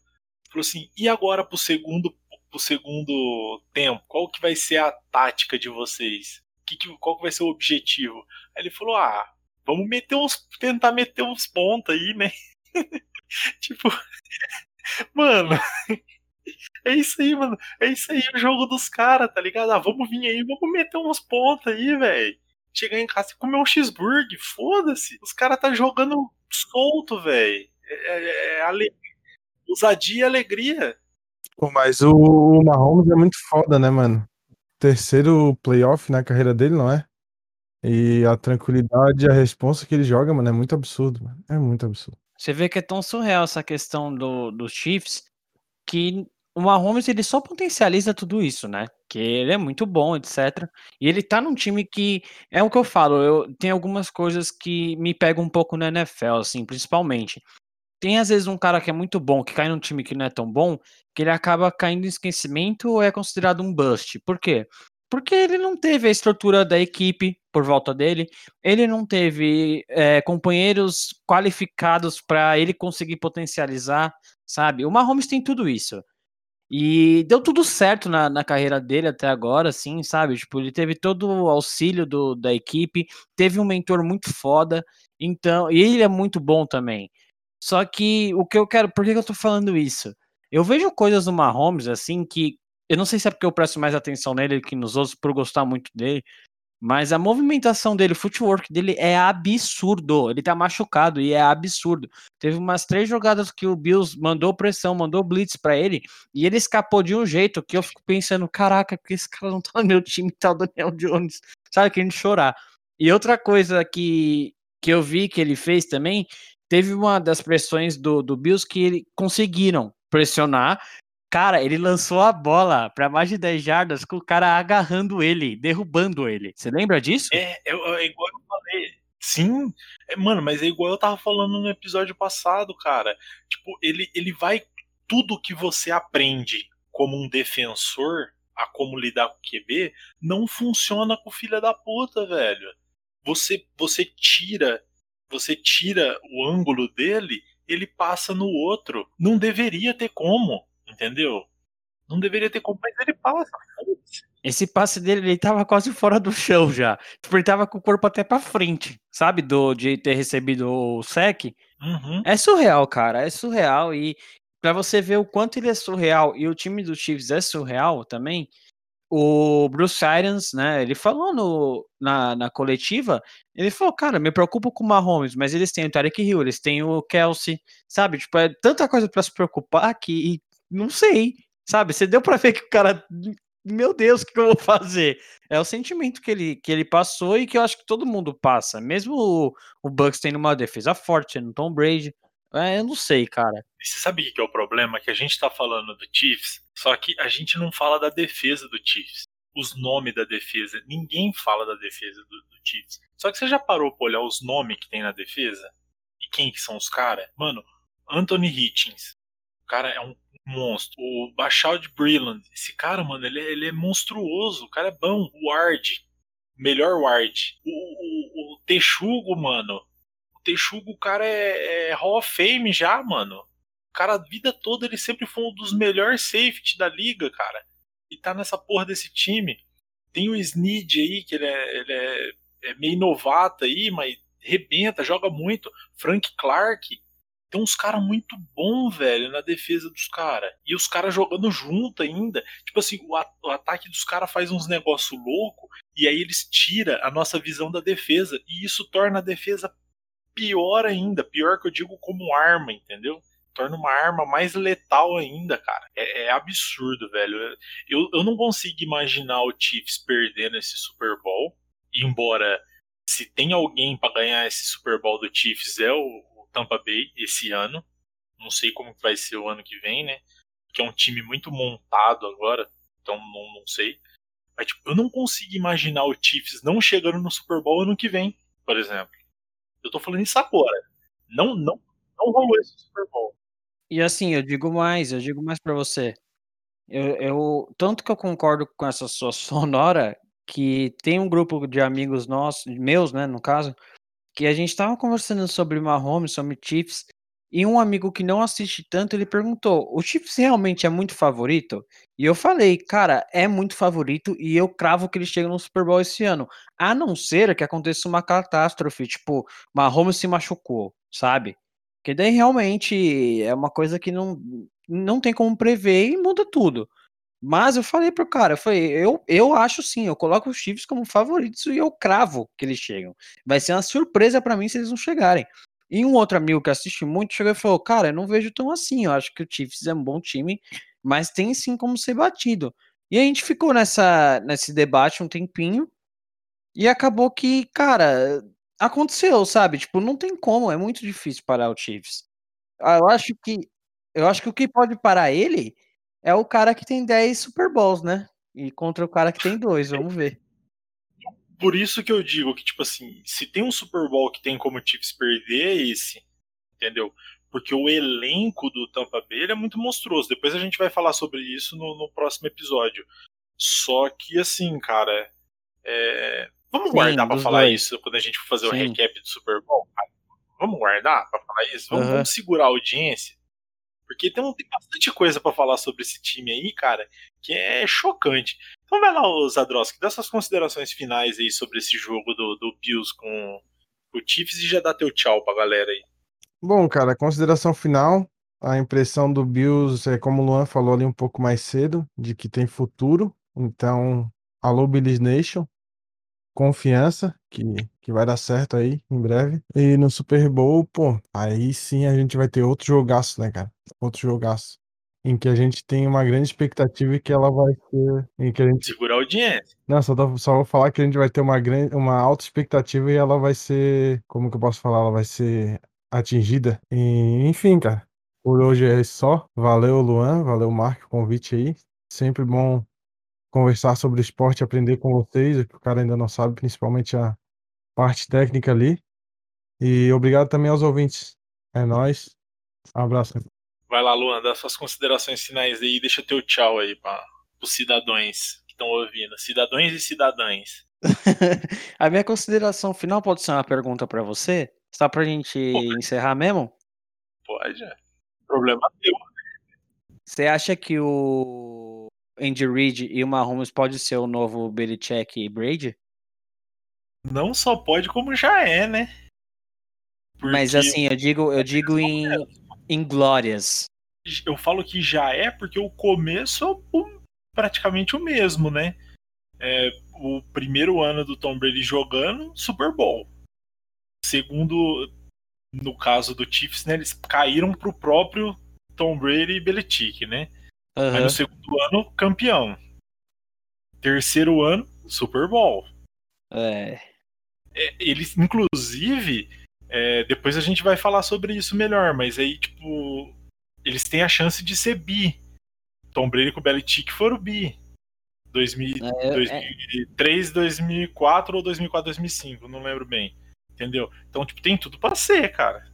falou assim, e agora pro segundo, pro segundo tempo, qual que vai ser a tática de vocês? Que, que, qual que vai ser o objetivo? Aí ele falou, ah, vamos meter uns, tentar meter uns pontos aí, né? tipo, mano, é isso aí, mano. É isso aí o jogo dos caras, tá ligado? Ah, vamos vir aí, vamos meter uns pontos aí, velho. Chegar em casa e comer um cheeseburger, foda-se. Os caras tá jogando solto, velho. É, é, é. Ousadia e alegria. Pô, mas o, o Mahomes é muito foda, né, mano? Terceiro playoff na carreira dele, não é? E a tranquilidade e a responsa que ele joga, mano, é muito absurdo, mano. É muito absurdo. Você vê que é tão surreal essa questão do, dos Chiefs que o Mahomes ele só potencializa tudo isso, né? Que ele é muito bom, etc. E ele tá num time que é o que eu falo, eu tem algumas coisas que me pegam um pouco na NFL, assim, principalmente. Tem às vezes um cara que é muito bom, que cai num time que não é tão bom, que ele acaba caindo em esquecimento ou é considerado um bust. Por quê? Porque ele não teve a estrutura da equipe por volta dele, ele não teve é, companheiros qualificados para ele conseguir potencializar, sabe? O Mahomes tem tudo isso. E deu tudo certo na, na carreira dele até agora, assim, sabe? Tipo, ele teve todo o auxílio do, da equipe, teve um mentor muito foda, então, e ele é muito bom também. Só que o que eu quero, por que, que eu tô falando isso? Eu vejo coisas do Mahomes, assim, que eu não sei se é porque eu presto mais atenção nele que nos outros por gostar muito dele, mas a movimentação dele, o footwork dele é absurdo. Ele tá machucado e é absurdo. Teve umas três jogadas que o Bills mandou pressão, mandou blitz para ele e ele escapou de um jeito que eu fico pensando: caraca, que esse cara não tá no meu time, tá o Daniel Jones, sabe? Querendo chorar. E outra coisa que, que eu vi que ele fez também, teve uma das pressões do, do Bills que ele conseguiram pressionar Cara, ele lançou a bola para mais de 10 jardas com o cara agarrando ele, derrubando ele. Você lembra disso? É, é, é igual eu falei. Sim, é, mano, mas é igual eu tava falando no episódio passado, cara. Tipo, ele, ele vai. Tudo que você aprende como um defensor a como lidar com o QB não funciona com filha da puta, velho. Você, você tira. Você tira o ângulo dele, ele passa no outro. Não deveria ter como entendeu? Não deveria ter como, mas ele passa. Esse passe dele, ele tava quase fora do chão já. Tipo, ele tava com o corpo até pra frente, sabe? Do, de ter recebido o sec. Uhum. É surreal, cara. É surreal. E para você ver o quanto ele é surreal e o time do Chiefs é surreal também, o Bruce Arians, né? Ele falou no, na, na coletiva, ele falou, cara, me preocupo com o Mahomes, mas eles têm o Tarek Hill, eles têm o Kelsey, sabe? Tipo, é tanta coisa para se preocupar que não sei, sabe? Você deu para ver que o cara, meu Deus, o que eu vou fazer? É o sentimento que ele, que ele passou e que eu acho que todo mundo passa. Mesmo o, o Bucks tendo uma defesa forte no Tom Brady. É, eu não sei, cara. E você sabe o que é o problema? Que a gente tá falando do Chiefs, só que a gente não fala da defesa do Chiefs. Os nomes da defesa. Ninguém fala da defesa do, do Chiefs. Só que você já parou pra olhar os nomes que tem na defesa? E quem que são os caras? Mano, Anthony Hitchens. O cara é um monstro. O Bachald Brilland, esse cara, mano, ele é, ele é monstruoso. O cara é bom. O Ward, melhor Ward. O, o, o Texugo, mano. Texugo, o cara é, é Hall of Fame já, mano. O cara, a vida toda, ele sempre foi um dos melhores safety da liga, cara. E tá nessa porra desse time. Tem o Snead aí, que ele é, ele é, é meio novato aí, mas rebenta, joga muito. Frank Clark, tem uns caras muito bons, velho, na defesa dos caras. E os caras jogando junto ainda. Tipo assim, o, o ataque dos caras faz uns negócio louco e aí eles tiram a nossa visão da defesa. E isso torna a defesa pior ainda. Pior que eu digo como arma, entendeu? Torna uma arma mais letal ainda, cara. É, é absurdo, velho. Eu, eu não consigo imaginar o Chiefs perdendo esse Super Bowl. Embora, se tem alguém para ganhar esse Super Bowl do Chiefs é o, Tampa Bay esse ano. Não sei como vai ser o ano que vem, né? que é um time muito montado agora, então não, não sei. Mas tipo, eu não consigo imaginar o Chiefs não chegando no Super Bowl ano que vem, por exemplo. Eu tô falando isso agora. Não, não, não rolou esse Super Bowl. E assim, eu digo mais, eu digo mais para você. Eu, eu, tanto que eu concordo com essa sua sonora, que tem um grupo de amigos nossos, meus, né, no caso, que a gente tava conversando sobre Mahomes, sobre Chiefs, e um amigo que não assiste tanto, ele perguntou: "O Chiefs realmente é muito favorito?" E eu falei: "Cara, é muito favorito e eu cravo que ele chega no Super Bowl esse ano, a não ser que aconteça uma catástrofe, tipo, Mahomes se machucou, sabe? Que daí realmente é uma coisa que não não tem como prever e muda tudo. Mas eu falei pro cara, eu falei, eu, eu acho sim, eu coloco os Chiefs como favoritos e eu cravo que eles chegam. Vai ser uma surpresa para mim se eles não chegarem. E um outro amigo que assiste muito chegou e falou: Cara, eu não vejo tão assim. Eu acho que o Chiefs é um bom time, mas tem sim como ser batido. E a gente ficou nessa, nesse debate um tempinho. E acabou que, cara, aconteceu, sabe? Tipo, não tem como, é muito difícil parar o Chiefs. Ah, eu acho que eu acho que o que pode parar ele é o cara que tem 10 Super Bowls, né? E contra o cara que tem dois, vamos ver por isso que eu digo que, tipo assim, se tem um Super Bowl que tem como Chiefs perder, é esse. Entendeu? Porque o elenco do Tampa Bay é muito monstruoso. Depois a gente vai falar sobre isso no, no próximo episódio. Só que, assim, cara. É... Vamos Sim, guardar para falar dois. isso quando a gente for fazer Sim. o recap do Super Bowl? Cara? Vamos guardar para falar isso? Vamos, uhum. vamos, segurar a audiência? Porque tem, tem bastante coisa para falar sobre esse time aí, cara, que é chocante. Então vai lá, Zadroski, dá suas considerações finais aí sobre esse jogo do, do Bills com o Chiefs e já dá teu tchau pra galera aí. Bom, cara, consideração final. A impressão do Bills é como o Luan falou ali um pouco mais cedo, de que tem futuro. Então, alô Bills Nation, confiança que, que vai dar certo aí em breve. E no Super Bowl, pô, aí sim a gente vai ter outro jogaço, né, cara? Outro jogaço em que a gente tem uma grande expectativa e que ela vai ser. Em que a gente... Segurar a audiência. Não, só, tô, só vou falar que a gente vai ter uma, grande, uma alta expectativa e ela vai ser. Como que eu posso falar? Ela vai ser atingida. E, enfim, cara. Por hoje é só. Valeu, Luan. Valeu, Marco, o convite aí. Sempre bom conversar sobre esporte, aprender com vocês, o que o cara ainda não sabe, principalmente a parte técnica ali. E obrigado também aos ouvintes. É nóis. Um abraço. Vai lá, Luan, dá suas considerações finais aí e deixa teu tchau aí para os cidadãos que estão ouvindo. Cidadãos e cidadãs. a minha consideração final pode ser uma pergunta para você? Só pra gente encerrar mesmo? Pode. É. Problema teu. Você acha que o Andy Reid e o Mahomes pode ser o novo Belichick e Brady? Não só pode, como já é, né? Porque... Mas assim, eu digo, eu digo em, inglórias. Eu falo que já é porque o começo é praticamente o mesmo, né? É, o primeiro ano do Tom Brady jogando, Super Bowl. Segundo, no caso do Chiefs, né, eles caíram pro próprio Tom Brady e Belichick, né? Uhum. Aí no segundo ano, campeão. Terceiro ano, Super Bowl. É. é eles, inclusive, é, depois a gente vai falar sobre isso melhor, mas aí, tipo, eles têm a chance de ser bi. Tom Brady com o Belichick foram bi. 2000, é, 2003, é... 2004 ou 2004, 2005, não lembro bem. Entendeu? Então, tipo, tem tudo para ser, cara.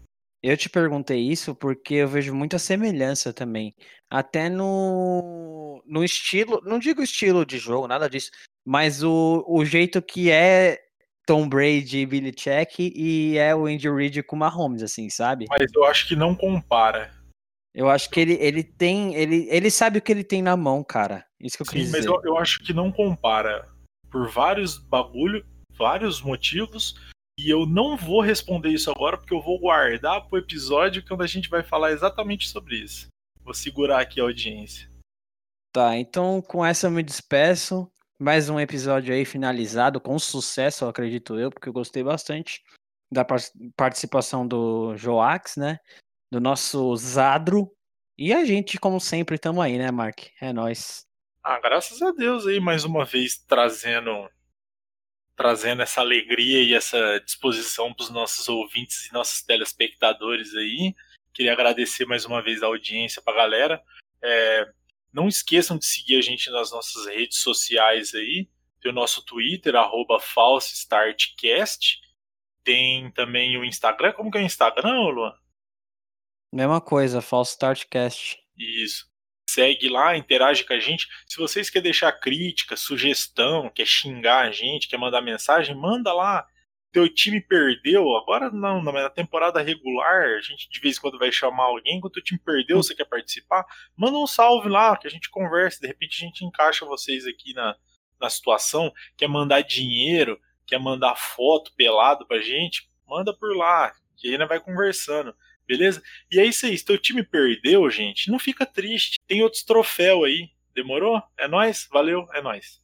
Eu te perguntei isso porque eu vejo muita semelhança também. Até no, no estilo, não digo estilo de jogo, nada disso, mas o, o jeito que é Tom Brady e Billy Check e é o Andy Reid com Mahomes, assim, sabe? Mas eu acho que não compara. Eu acho que ele, ele tem. Ele, ele sabe o que ele tem na mão, cara. Isso que eu Sim, quis dizer. mas eu, eu acho que não compara. Por vários bagulho, vários motivos. E eu não vou responder isso agora, porque eu vou guardar pro episódio quando a gente vai falar exatamente sobre isso. Vou segurar aqui a audiência. Tá, então com essa eu me despeço. Mais um episódio aí finalizado com sucesso, acredito eu, porque eu gostei bastante da participação do Joax, né? Do nosso Zadro. E a gente, como sempre, estamos aí, né, Mark? É nós. Ah, graças a Deus aí, mais uma vez, trazendo trazendo essa alegria e essa disposição para os nossos ouvintes e nossos telespectadores aí. Queria agradecer mais uma vez a audiência para a galera. É, não esqueçam de seguir a gente nas nossas redes sociais aí. Tem o nosso Twitter, arroba FalseStartCast. Tem também o Instagram. Como que é o Instagram, Luan? Mesma coisa, False Startcast. Isso. Segue lá, interage com a gente. Se vocês querem deixar crítica, sugestão, quer xingar a gente, quer mandar mensagem, manda lá teu time perdeu, agora não, na temporada regular, a gente de vez em quando vai chamar alguém, quando o time perdeu, você quer participar, manda um salve lá, que a gente conversa, de repente a gente encaixa vocês aqui na, na situação, quer mandar dinheiro, quer mandar foto pelado pra gente, manda por lá, que aí vai conversando, beleza? E é isso aí, se teu time perdeu, gente, não fica triste, tem outros troféus aí, demorou? É nós, valeu, é nós.